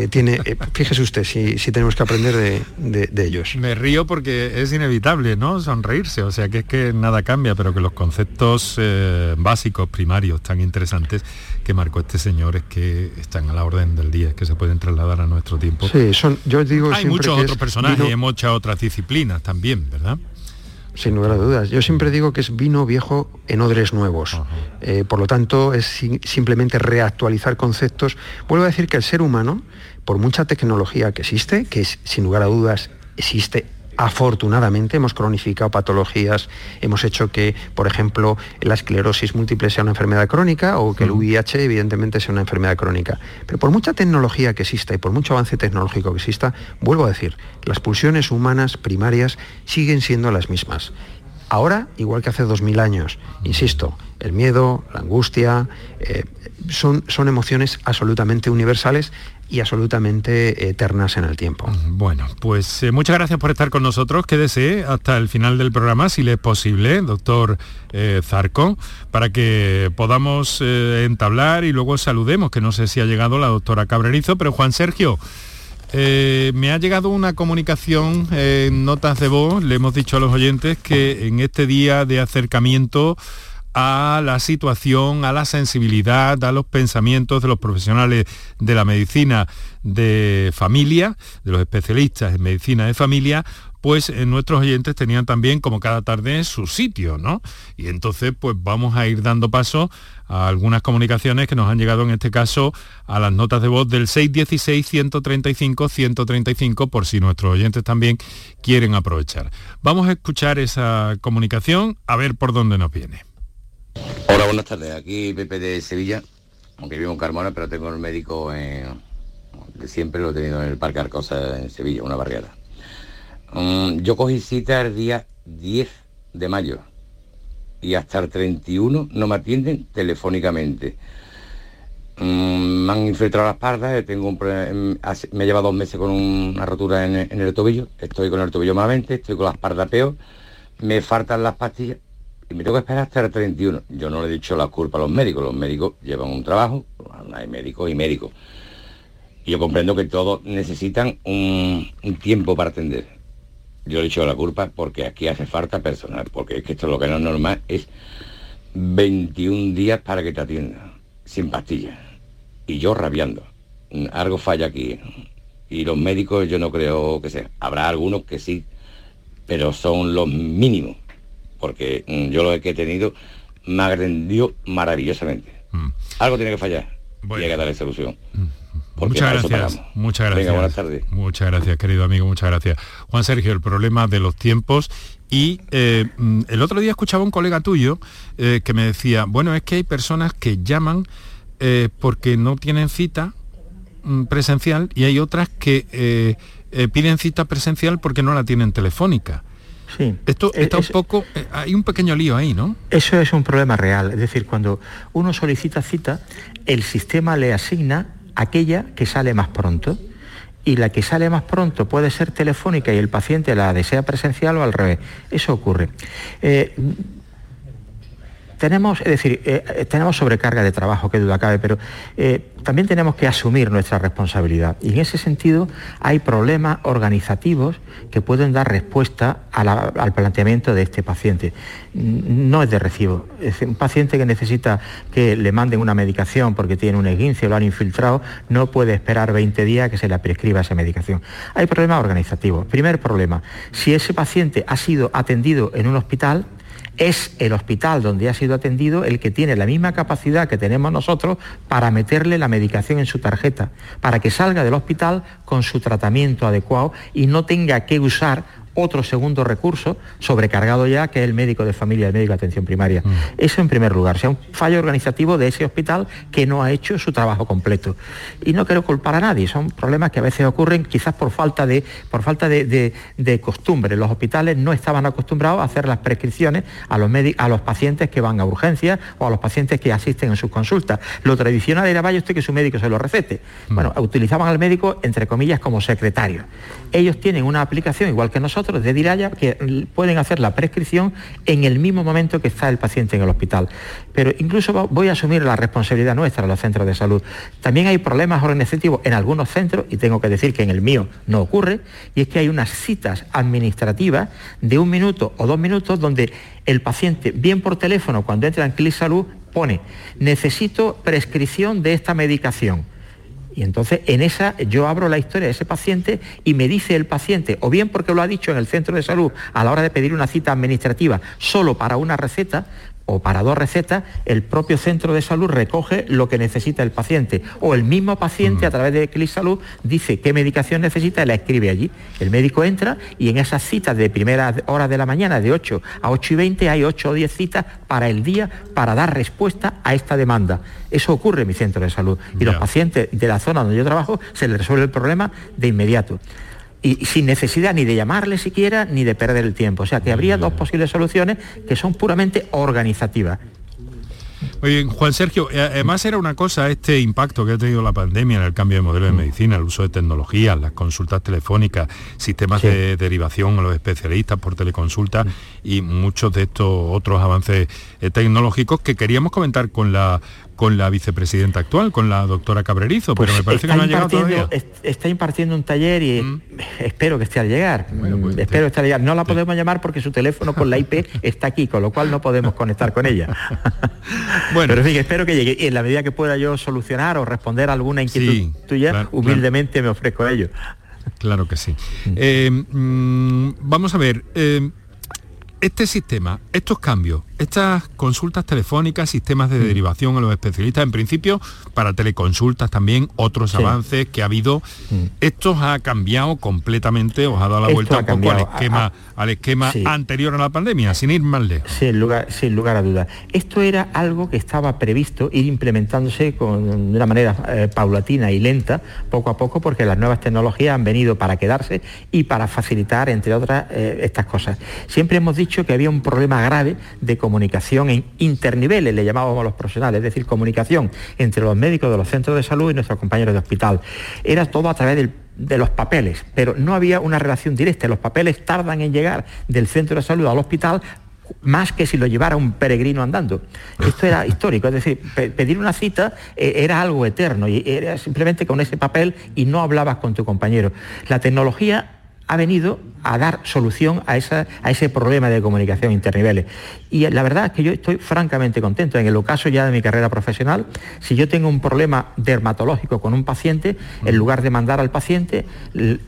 tiene. fíjese usted si, tenemos que aprender de, ellos. Me río porque es inevitable, ¿no? Sonreírse, o sea que es que nada cambia, pero que los conceptos básicos, primarios, tan interesantes que marcó este señor es que están a la orden del día, que se pueden trasladar a nuestro tiempo. Sí, son, yo digo Hay muchos otros personajes y muchas otras disciplinas también, ¿verdad? Sin lugar a dudas. Yo siempre digo que es vino viejo en odres nuevos. Eh, por lo tanto, es simplemente reactualizar conceptos. Vuelvo a decir que el ser humano, por mucha tecnología que existe, que es, sin lugar a dudas existe Afortunadamente hemos cronificado patologías, hemos hecho que, por ejemplo, la esclerosis múltiple sea una enfermedad crónica o que el VIH evidentemente sea una enfermedad crónica. Pero por mucha tecnología que exista y por mucho avance tecnológico que exista, vuelvo a decir, las pulsiones humanas primarias siguen siendo las mismas. Ahora, igual que hace 2000 años, insisto, el miedo, la angustia, eh, son, son emociones absolutamente universales y absolutamente eternas en el tiempo. Bueno, pues eh, muchas gracias por estar con nosotros. Quédese hasta el final del programa, si le es posible, doctor eh, Zarco, para que podamos eh, entablar y luego saludemos, que no sé si ha llegado la doctora Cabrerizo, pero Juan Sergio. me ha llegado una comunicación en notas de voz, le hemos dicho a los oyentes que en este día de acercamiento a la situación, a la sensibilidad, a los pensamientos de los profesionales de la medicina de familia, de los especialistas en medicina de familia, pues eh, nuestros oyentes tenían también, como cada tarde, su sitio, ¿no? Y entonces, pues vamos a ir dando paso a algunas comunicaciones que nos han llegado en este caso a las notas de voz del 616-135-135 por si nuestros oyentes también quieren aprovechar. Vamos a escuchar esa comunicación a ver por dónde nos viene. Hola, buenas tardes. Aquí Pepe de Sevilla, aunque vivo en Carmona, pero tengo el médico en, de siempre lo he tenido en el Parque Arcosa en Sevilla, una barriada. Mm, yo cogí cita el día 10 de mayo y hasta el 31 no me atienden telefónicamente. Mm, me han infiltrado las espalda, tengo un, me lleva dos meses con una rotura en, en, el tobillo, estoy con el tobillo malamente, estoy con la espalda peor, me faltan las pastillas y me tengo que esperar hasta el 31. Yo no le he dicho la culpa a los médicos, los médicos llevan un trabajo, hay médicos y médicos. Y yo comprendo que todos necesitan un, tiempo para atender. Yo le he dicho la culpa porque aquí hace falta personal, porque es que esto lo que no es normal es 21 días para que te atiendan, sin pastillas. Y yo rabiando. Algo falla aquí. Y los médicos yo no creo que sea. Habrá algunos que sí, pero son los mínimos porque mm, yo lo que he tenido me agrendió maravillosamente. Mm. Algo tiene que fallar y hay que darle solución. Mm. Muchas gracias. Muchas gracias. buenas tardes. Muchas gracias, querido amigo, muchas gracias. Juan Sergio, el problema de los tiempos y eh, el otro día escuchaba un colega tuyo eh, que me decía, bueno, es que hay personas que llaman eh, porque no tienen cita presencial y hay otras que piden cita presencial porque no la tienen telefónica. Sí. Esto está un poco, eh, hay un pequeño lío ahí, ¿no? Eso es un problema real. Es decir, cuando uno solicita cita, el sistema le asigna aquella que sale más pronto. Y la que sale más pronto puede ser telefónica y el paciente la desea presencial o al revés. Eso ocurre. Eh, tenemos, es decir, eh, eh, tenemos sobrecarga de trabajo, que duda cabe, pero eh, también tenemos que asumir nuestra responsabilidad. Y en ese sentido hay problemas organizativos que pueden dar respuesta al planteamiento de este paciente. No es de recibo. Es un paciente que necesita que le manden una medicación porque tiene un esguince o lo han infiltrado, no puede esperar 20 días que se le prescriba esa medicación. Hay problemas organizativos. Primer problema, si ese paciente ha sido atendido en un hospital, es el hospital donde ha sido atendido el que tiene la misma capacidad que tenemos nosotros para meterle la medicación en su tarjeta, para que salga del hospital con su tratamiento adecuado y no tenga que usar otro segundo recurso sobrecargado ya, que es el médico de familia, el médico de atención primaria. Mm. Eso en primer lugar, o sea, un fallo organizativo de ese hospital que no ha hecho su trabajo completo. Y no quiero culpar a nadie, son problemas que a veces ocurren quizás por falta de, por falta de, costumbre. Los hospitales no estaban acostumbrados a hacer las prescripciones a los, a los pacientes que van a urgencias o a los pacientes que asisten en sus consultas. Lo tradicional era vaya usted que su médico se lo recete. Mm. Bueno, utilizaban al médico, entre comillas, como secretario. Ellos tienen una aplicación, igual que nosotros, de Diraya, que pueden hacer la prescripción en el mismo momento que está el paciente en el hospital. Pero incluso voy a asumir la responsabilidad nuestra en los centros de salud. También hay problemas organizativos en algunos centros, y tengo que decir que en el mío no ocurre, y es que hay unas citas administrativas de un minuto o dos minutos donde el paciente, bien por teléfono, cuando entra en Clic Salud, pone, necesito prescripción de esta medicación y entonces en esa yo abro la historia de ese paciente y me dice el paciente, o bien porque lo ha dicho en el centro de salud a la hora de pedir una cita administrativa solo para una receta, o para dos recetas, el propio centro de salud recoge lo que necesita el paciente. O el mismo paciente a través de Clic Salud dice qué medicación necesita y la escribe allí. El médico entra y en esas citas de primeras horas de la mañana, de 8 a 8 y 20, hay 8 o 10 citas para el día para dar respuesta a esta demanda. Eso ocurre en mi centro de salud. Y los pacientes de la zona donde yo trabajo se les resuelve el problema de inmediato y sin necesidad ni de llamarle siquiera ni de perder el tiempo. O sea que habría dos posibles soluciones que son puramente organizativas. Oye, Juan Sergio, eh, además era una cosa este impacto que ha tenido la pandemia en el cambio de modelo de mm. medicina, el uso de tecnologías, las consultas telefónicas, sistemas de derivación a los especialistas por teleconsulta mm. y muchos de estos otros avances eh, tecnológicos que queríamos comentar con la con la vicepresidenta actual, con la doctora Cabrerizo, pero pues me parece que no ha llegado todavía. Está impartiendo un taller y mm. espero que esté al llegar. Pues, espero que esté al llegar. No la podemos llamar porque su teléfono con la IP está aquí, con lo cual no podemos conectar con ella. bueno, pero en fin, espero que llegue. Y en la medida que pueda yo solucionar o responder a alguna inquietud tuya, humildemente me ofrezco a ello. Claro que sí. Mm. Eh, mm, vamos a ver. Eh, este sistema, estos cambios, estas consultas telefónicas, sistemas de mm. derivación a los especialistas, en principio para teleconsultas también, otros avances que ha habido, mm. esto ha cambiado completamente, os ha dado la vuelta un poco al esquema, al esquema anterior a la pandemia, sin ir más lejos. Sin lugar, sin lugar a dudas. Esto era algo que estaba previsto ir implementándose con, de una manera eh, paulatina y lenta, poco a poco, porque las nuevas tecnologías han venido para quedarse y para facilitar, entre otras, eh, estas cosas. Siempre hemos dicho que había un problema grave de comunicación en interniveles, le llamábamos a los profesionales, es decir, comunicación entre los médicos de los centros de salud y nuestros compañeros de hospital. Era todo a través de los papeles, pero no había una relación directa. Los papeles tardan en llegar del centro de salud al hospital más que si lo llevara un peregrino andando. Esto era histórico, es decir, pedir una cita eh, era algo eterno y era simplemente con ese papel y no hablabas con tu compañero. La tecnología ha venido a dar solución a, esa, a ese problema de comunicación interniveles. Y la verdad es que yo estoy francamente contento. En el ocaso ya de mi carrera profesional, si yo tengo un problema dermatológico con un paciente, en lugar de mandar al paciente,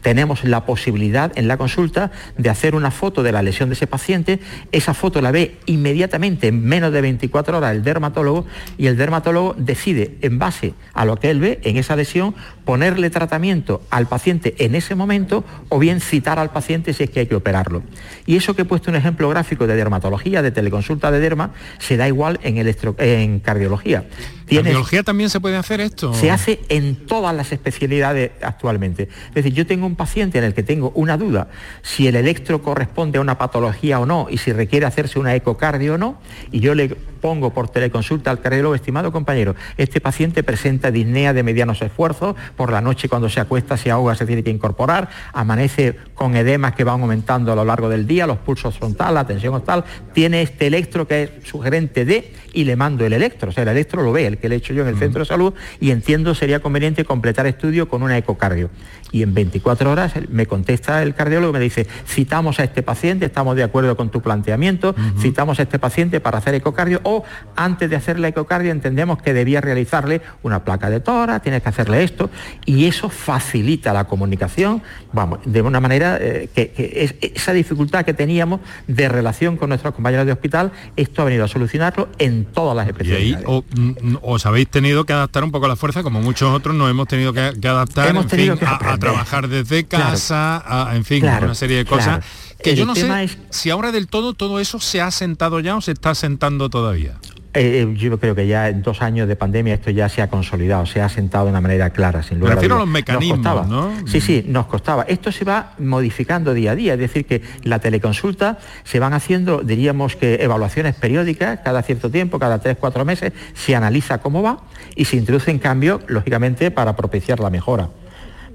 tenemos la posibilidad en la consulta de hacer una foto de la lesión de ese paciente. Esa foto la ve inmediatamente, en menos de 24 horas, el dermatólogo y el dermatólogo decide, en base a lo que él ve en esa lesión, ponerle tratamiento al paciente en ese momento o bien citar al paciente si es que hay que operarlo. Y eso que he puesto un ejemplo gráfico de dermatología, de teleconsulta de derma, se da igual en, en cardiología. ¿En cardiología también se puede hacer esto? Se hace en todas las especialidades actualmente. Es decir, yo tengo un paciente en el que tengo una duda si el electro corresponde a una patología o no y si requiere hacerse una ecocardio o no, y yo le pongo por teleconsulta al cardiólogo, estimado compañero, este paciente presenta disnea de medianos esfuerzos, por la noche cuando se acuesta se ahoga, se tiene que incorporar, amanece con edemas que van aumentando a lo largo del día, los pulsos frontales, la tensión tal, tiene este electro que es sugerente de y le mando el electro, o sea, el electro lo ve, el que le he hecho yo en el centro de salud y entiendo sería conveniente completar estudio con una ecocardio. Y en 24 horas me contesta el cardiólogo y me dice, citamos a este paciente, estamos de acuerdo con tu planteamiento, citamos a este paciente para hacer ecocardio o antes de hacer la ecocardio entendemos que debía realizarle una placa de tienes que hacerle esto y eso facilita la comunicación, vamos, de una manera eh, que, esa dificultad que teníamos de relación con nuestros compañeros de hospital, esto ha venido a solucionarlo en todas las especialidades. Y ahí mm, os habéis tenido que adaptar un poco a la fuerza, como muchos otros nos hemos tenido que, adaptar a, trabajar desde casa, a, en fin, una serie de cosas. Que yo no sé si ahora del todo todo eso se ha sentado ya o se está sentando todavía. Eh, eh, yo creo que ya en dos años de pandemia esto ya se ha consolidado, se ha sentado de una manera clara, sin lugar a los mecanismos, ¿no? Sí, sí, nos costaba. Esto se va modificando día a día, es decir, que la teleconsulta se van haciendo, diríamos que evaluaciones periódicas, cada cierto tiempo, cada tres, cuatro meses, se analiza cómo va y se introduce en cambio, lógicamente, para propiciar la mejora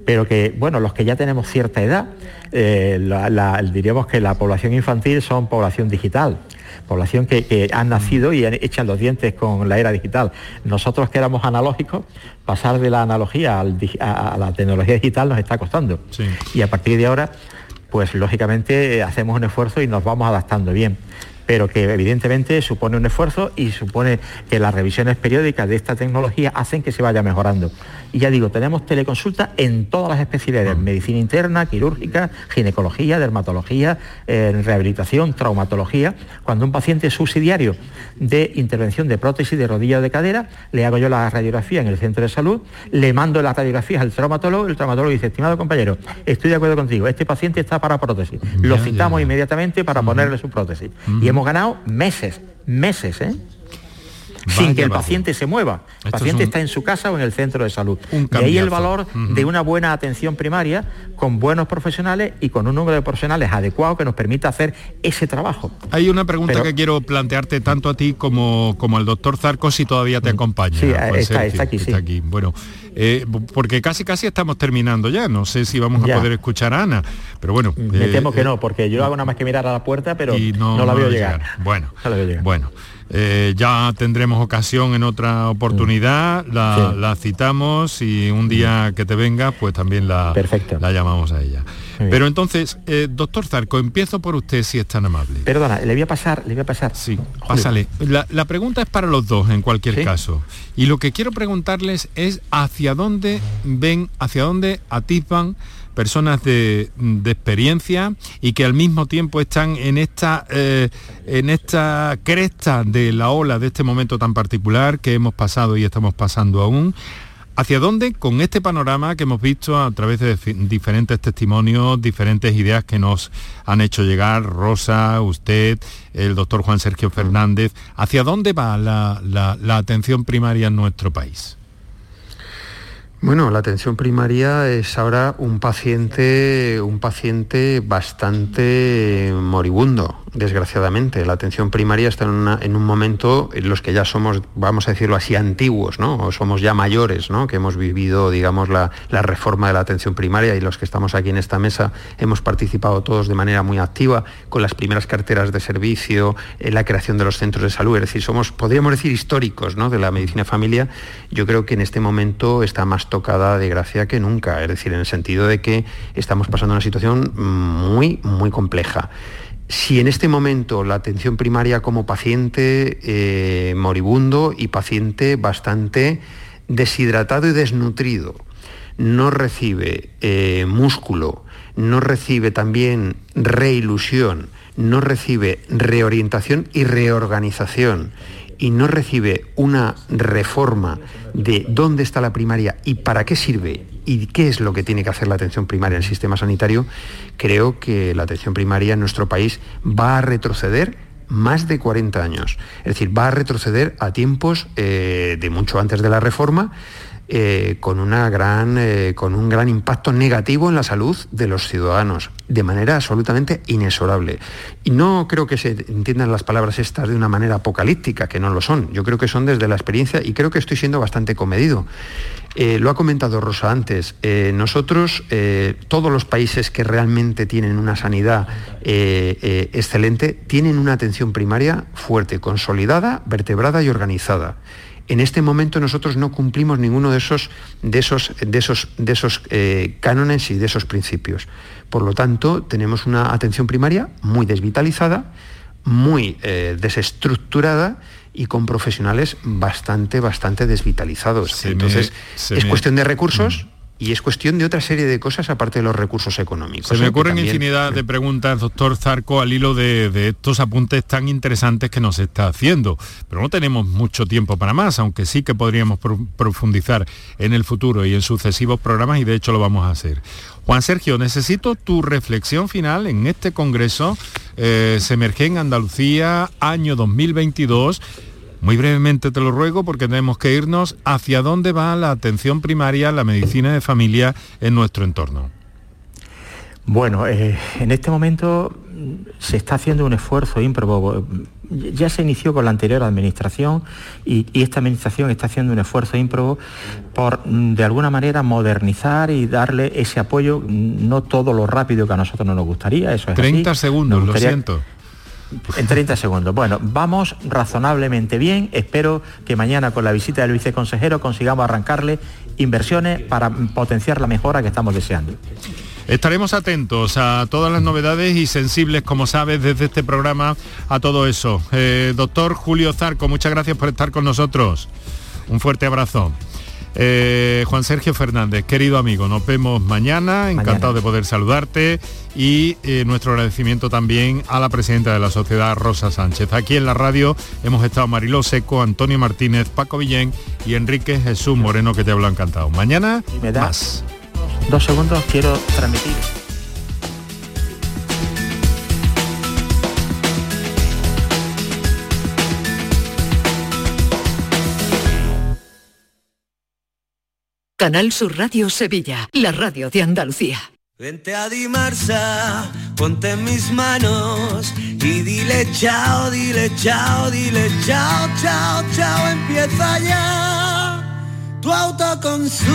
pero que, bueno, los que ya tenemos cierta edad, eh, diríamos que la población infantil son población digital población que, han nacido y echan los dientes con la era digital. Nosotros que éramos analógicos, pasar de la analogía a, la tecnología digital nos está costando. Y a partir de ahora, pues lógicamente hacemos un esfuerzo y nos vamos adaptando bien pero que evidentemente supone un esfuerzo y supone que las revisiones periódicas de esta tecnología hacen que se vaya mejorando. Y ya digo, tenemos teleconsulta en todas las especialidades, medicina interna, quirúrgica, ginecología, dermatología, eh, rehabilitación, traumatología. Cuando un paciente es subsidiario de intervención de prótesis de rodilla o de cadera, le hago yo la radiografía en el centro de salud, le mando las radiografías al traumatólogo, el traumatólogo dice, estimado compañero, estoy de acuerdo contigo, este paciente está para prótesis. Lo citamos inmediatamente para ponerle su prótesis. Y hemos ganado meses, meses, ¿eh? Sin que el paciente se mueva. El paciente está en su casa o en el centro de salud. y ahí el valor de una buena atención primaria con buenos profesionales y con un número de profesionales adecuado que nos permita hacer ese trabajo. Hay una pregunta que quiero plantearte tanto a ti como, como al doctor Zarco si todavía te mm. acompaña. Sí, está, aquí, está aquí. Bueno, eh, porque casi casi estamos terminando ya. No sé si vamos a poder escuchar a Ana, pero bueno. Me temo que eh, no, porque yo hago nada más que mirar a la puerta, pero no, la veo llegar. Bueno, bueno. Eh, ya tendremos ocasión en otra oportunidad, la, citamos y un día que te venga, pues también la, la llamamos a ella. Pero entonces, eh, doctor Zarco, empiezo por usted si es tan amable. Perdona, le voy a pasar, le voy a pasar. Sí, pásale. La, pregunta es para los dos en cualquier caso. Y lo que quiero preguntarles es hacia dónde ven, hacia dónde atipan personas de, experiencia y que al mismo tiempo están en esta, eh, en esta cresta de la ola de este momento tan particular que hemos pasado y estamos pasando aún. ¿Hacia dónde con este panorama que hemos visto a través de diferentes testimonios, diferentes ideas que nos han hecho llegar, Rosa, usted, el doctor Juan Sergio Fernández, ¿hacia dónde va la atención primaria en nuestro país? Bueno, la atención primaria es ahora un paciente, un paciente bastante moribundo, desgraciadamente. La atención primaria está en, un momento en los que ya somos, vamos a decirlo así, antiguos, ¿no? O somos ya mayores, ¿no? Que hemos vivido, digamos, la, reforma de la atención primaria y los que estamos aquí en esta mesa hemos participado todos de manera muy activa con las primeras carteras de servicio, la creación de los centros de salud. Es decir, somos, podríamos decir, históricos, ¿no? De la medicina familia. Yo creo que en este momento está más tocada de gracia que nunca, es decir, en el sentido de que estamos pasando una situación muy, muy compleja. Si en este momento la atención primaria como paciente eh, moribundo y paciente bastante deshidratado y desnutrido no recibe eh, músculo, no recibe también reilusión, no recibe reorientación y reorganización y no recibe una reforma de dónde está la primaria y para qué sirve y qué es lo que tiene que hacer la atención primaria en el sistema sanitario, creo que la atención primaria en nuestro país va a retroceder más de 40 años. Es decir, va a retroceder a tiempos eh, de mucho antes de la reforma, eh, con, una gran, eh, con un gran impacto negativo en la salud de los ciudadanos, de manera absolutamente inexorable. Y no creo que se entiendan las palabras estas de una manera apocalíptica, que no lo son. Yo creo que son desde la experiencia y creo que estoy siendo bastante comedido. Eh, lo ha comentado Rosa antes, nosotros, todos los países que realmente tienen una sanidad excelente, tienen una atención primaria fuerte, consolidada, vertebrada y organizada. En este momento nosotros no cumplimos ninguno de esos, de esos, de esos, de esos eh, cánones y de esos principios. Por lo tanto, tenemos una atención primaria muy desvitalizada, muy eh, desestructurada y con profesionales bastante, bastante desvitalizados. Entonces, es cuestión de recursos. Y es cuestión de otra serie de cosas aparte de los recursos económicos. Se me ¿eh? ocurren también- infinidad de preguntas, doctor Zarco, al hilo de, de estos apuntes tan interesantes que nos está haciendo. Pero no tenemos mucho tiempo para más, aunque sí que podríamos pro- profundizar en el futuro y en sucesivos programas y de hecho lo vamos a hacer. Juan Sergio, necesito tu reflexión final en este Congreso. eh, se emerge en Andalucía, año 2022. Muy brevemente te lo ruego porque tenemos que irnos hacia dónde va la atención primaria, la medicina de familia en nuestro entorno. Bueno, eh, en este momento se está haciendo un esfuerzo ímprobo. Ya se inició con la anterior administración y, y esta administración está haciendo un esfuerzo ímprobo por, mm, de alguna manera, modernizar y darle ese apoyo, mm, no todo lo rápido que a nosotros no nos gustaría. Eso es 30 así. segundos, lo siento. En 30 segundos. Bueno, vamos razonablemente bien. Espero que mañana con la visita del viceconsejero consigamos arrancarle inversiones para potenciar la mejora que estamos deseando. Estaremos atentos a todas las novedades y sensibles, como sabes, desde este programa a todo eso. Eh, doctor Julio Zarco, muchas gracias por estar con nosotros. Un fuerte abrazo. Eh, Juan Sergio Fernández, querido amigo, nos vemos mañana, encantado de poder saludarte y eh, nuestro agradecimiento también a la presidenta de la sociedad, Rosa Sánchez. Aquí en la radio hemos estado Mariló Seco, Antonio Martínez, Paco Villén y Enrique Jesús Moreno, que te hablo encantado. Mañana me da más. Dos segundos, quiero transmitir. Canal Sur Radio Sevilla, la radio de Andalucía. Vente a Dimarsa, ponte en mis manos y dile chao, dile chao, dile chao, chao, chao, empieza ya tu autoconsumo,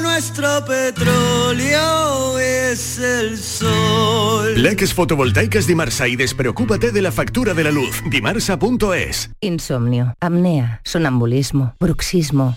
nuestro petróleo es el sol. Leques fotovoltaicas Dimarsa y despreocúpate de la factura de la luz. Dimarsa.es. Insomnio, apnea, sonambulismo, bruxismo.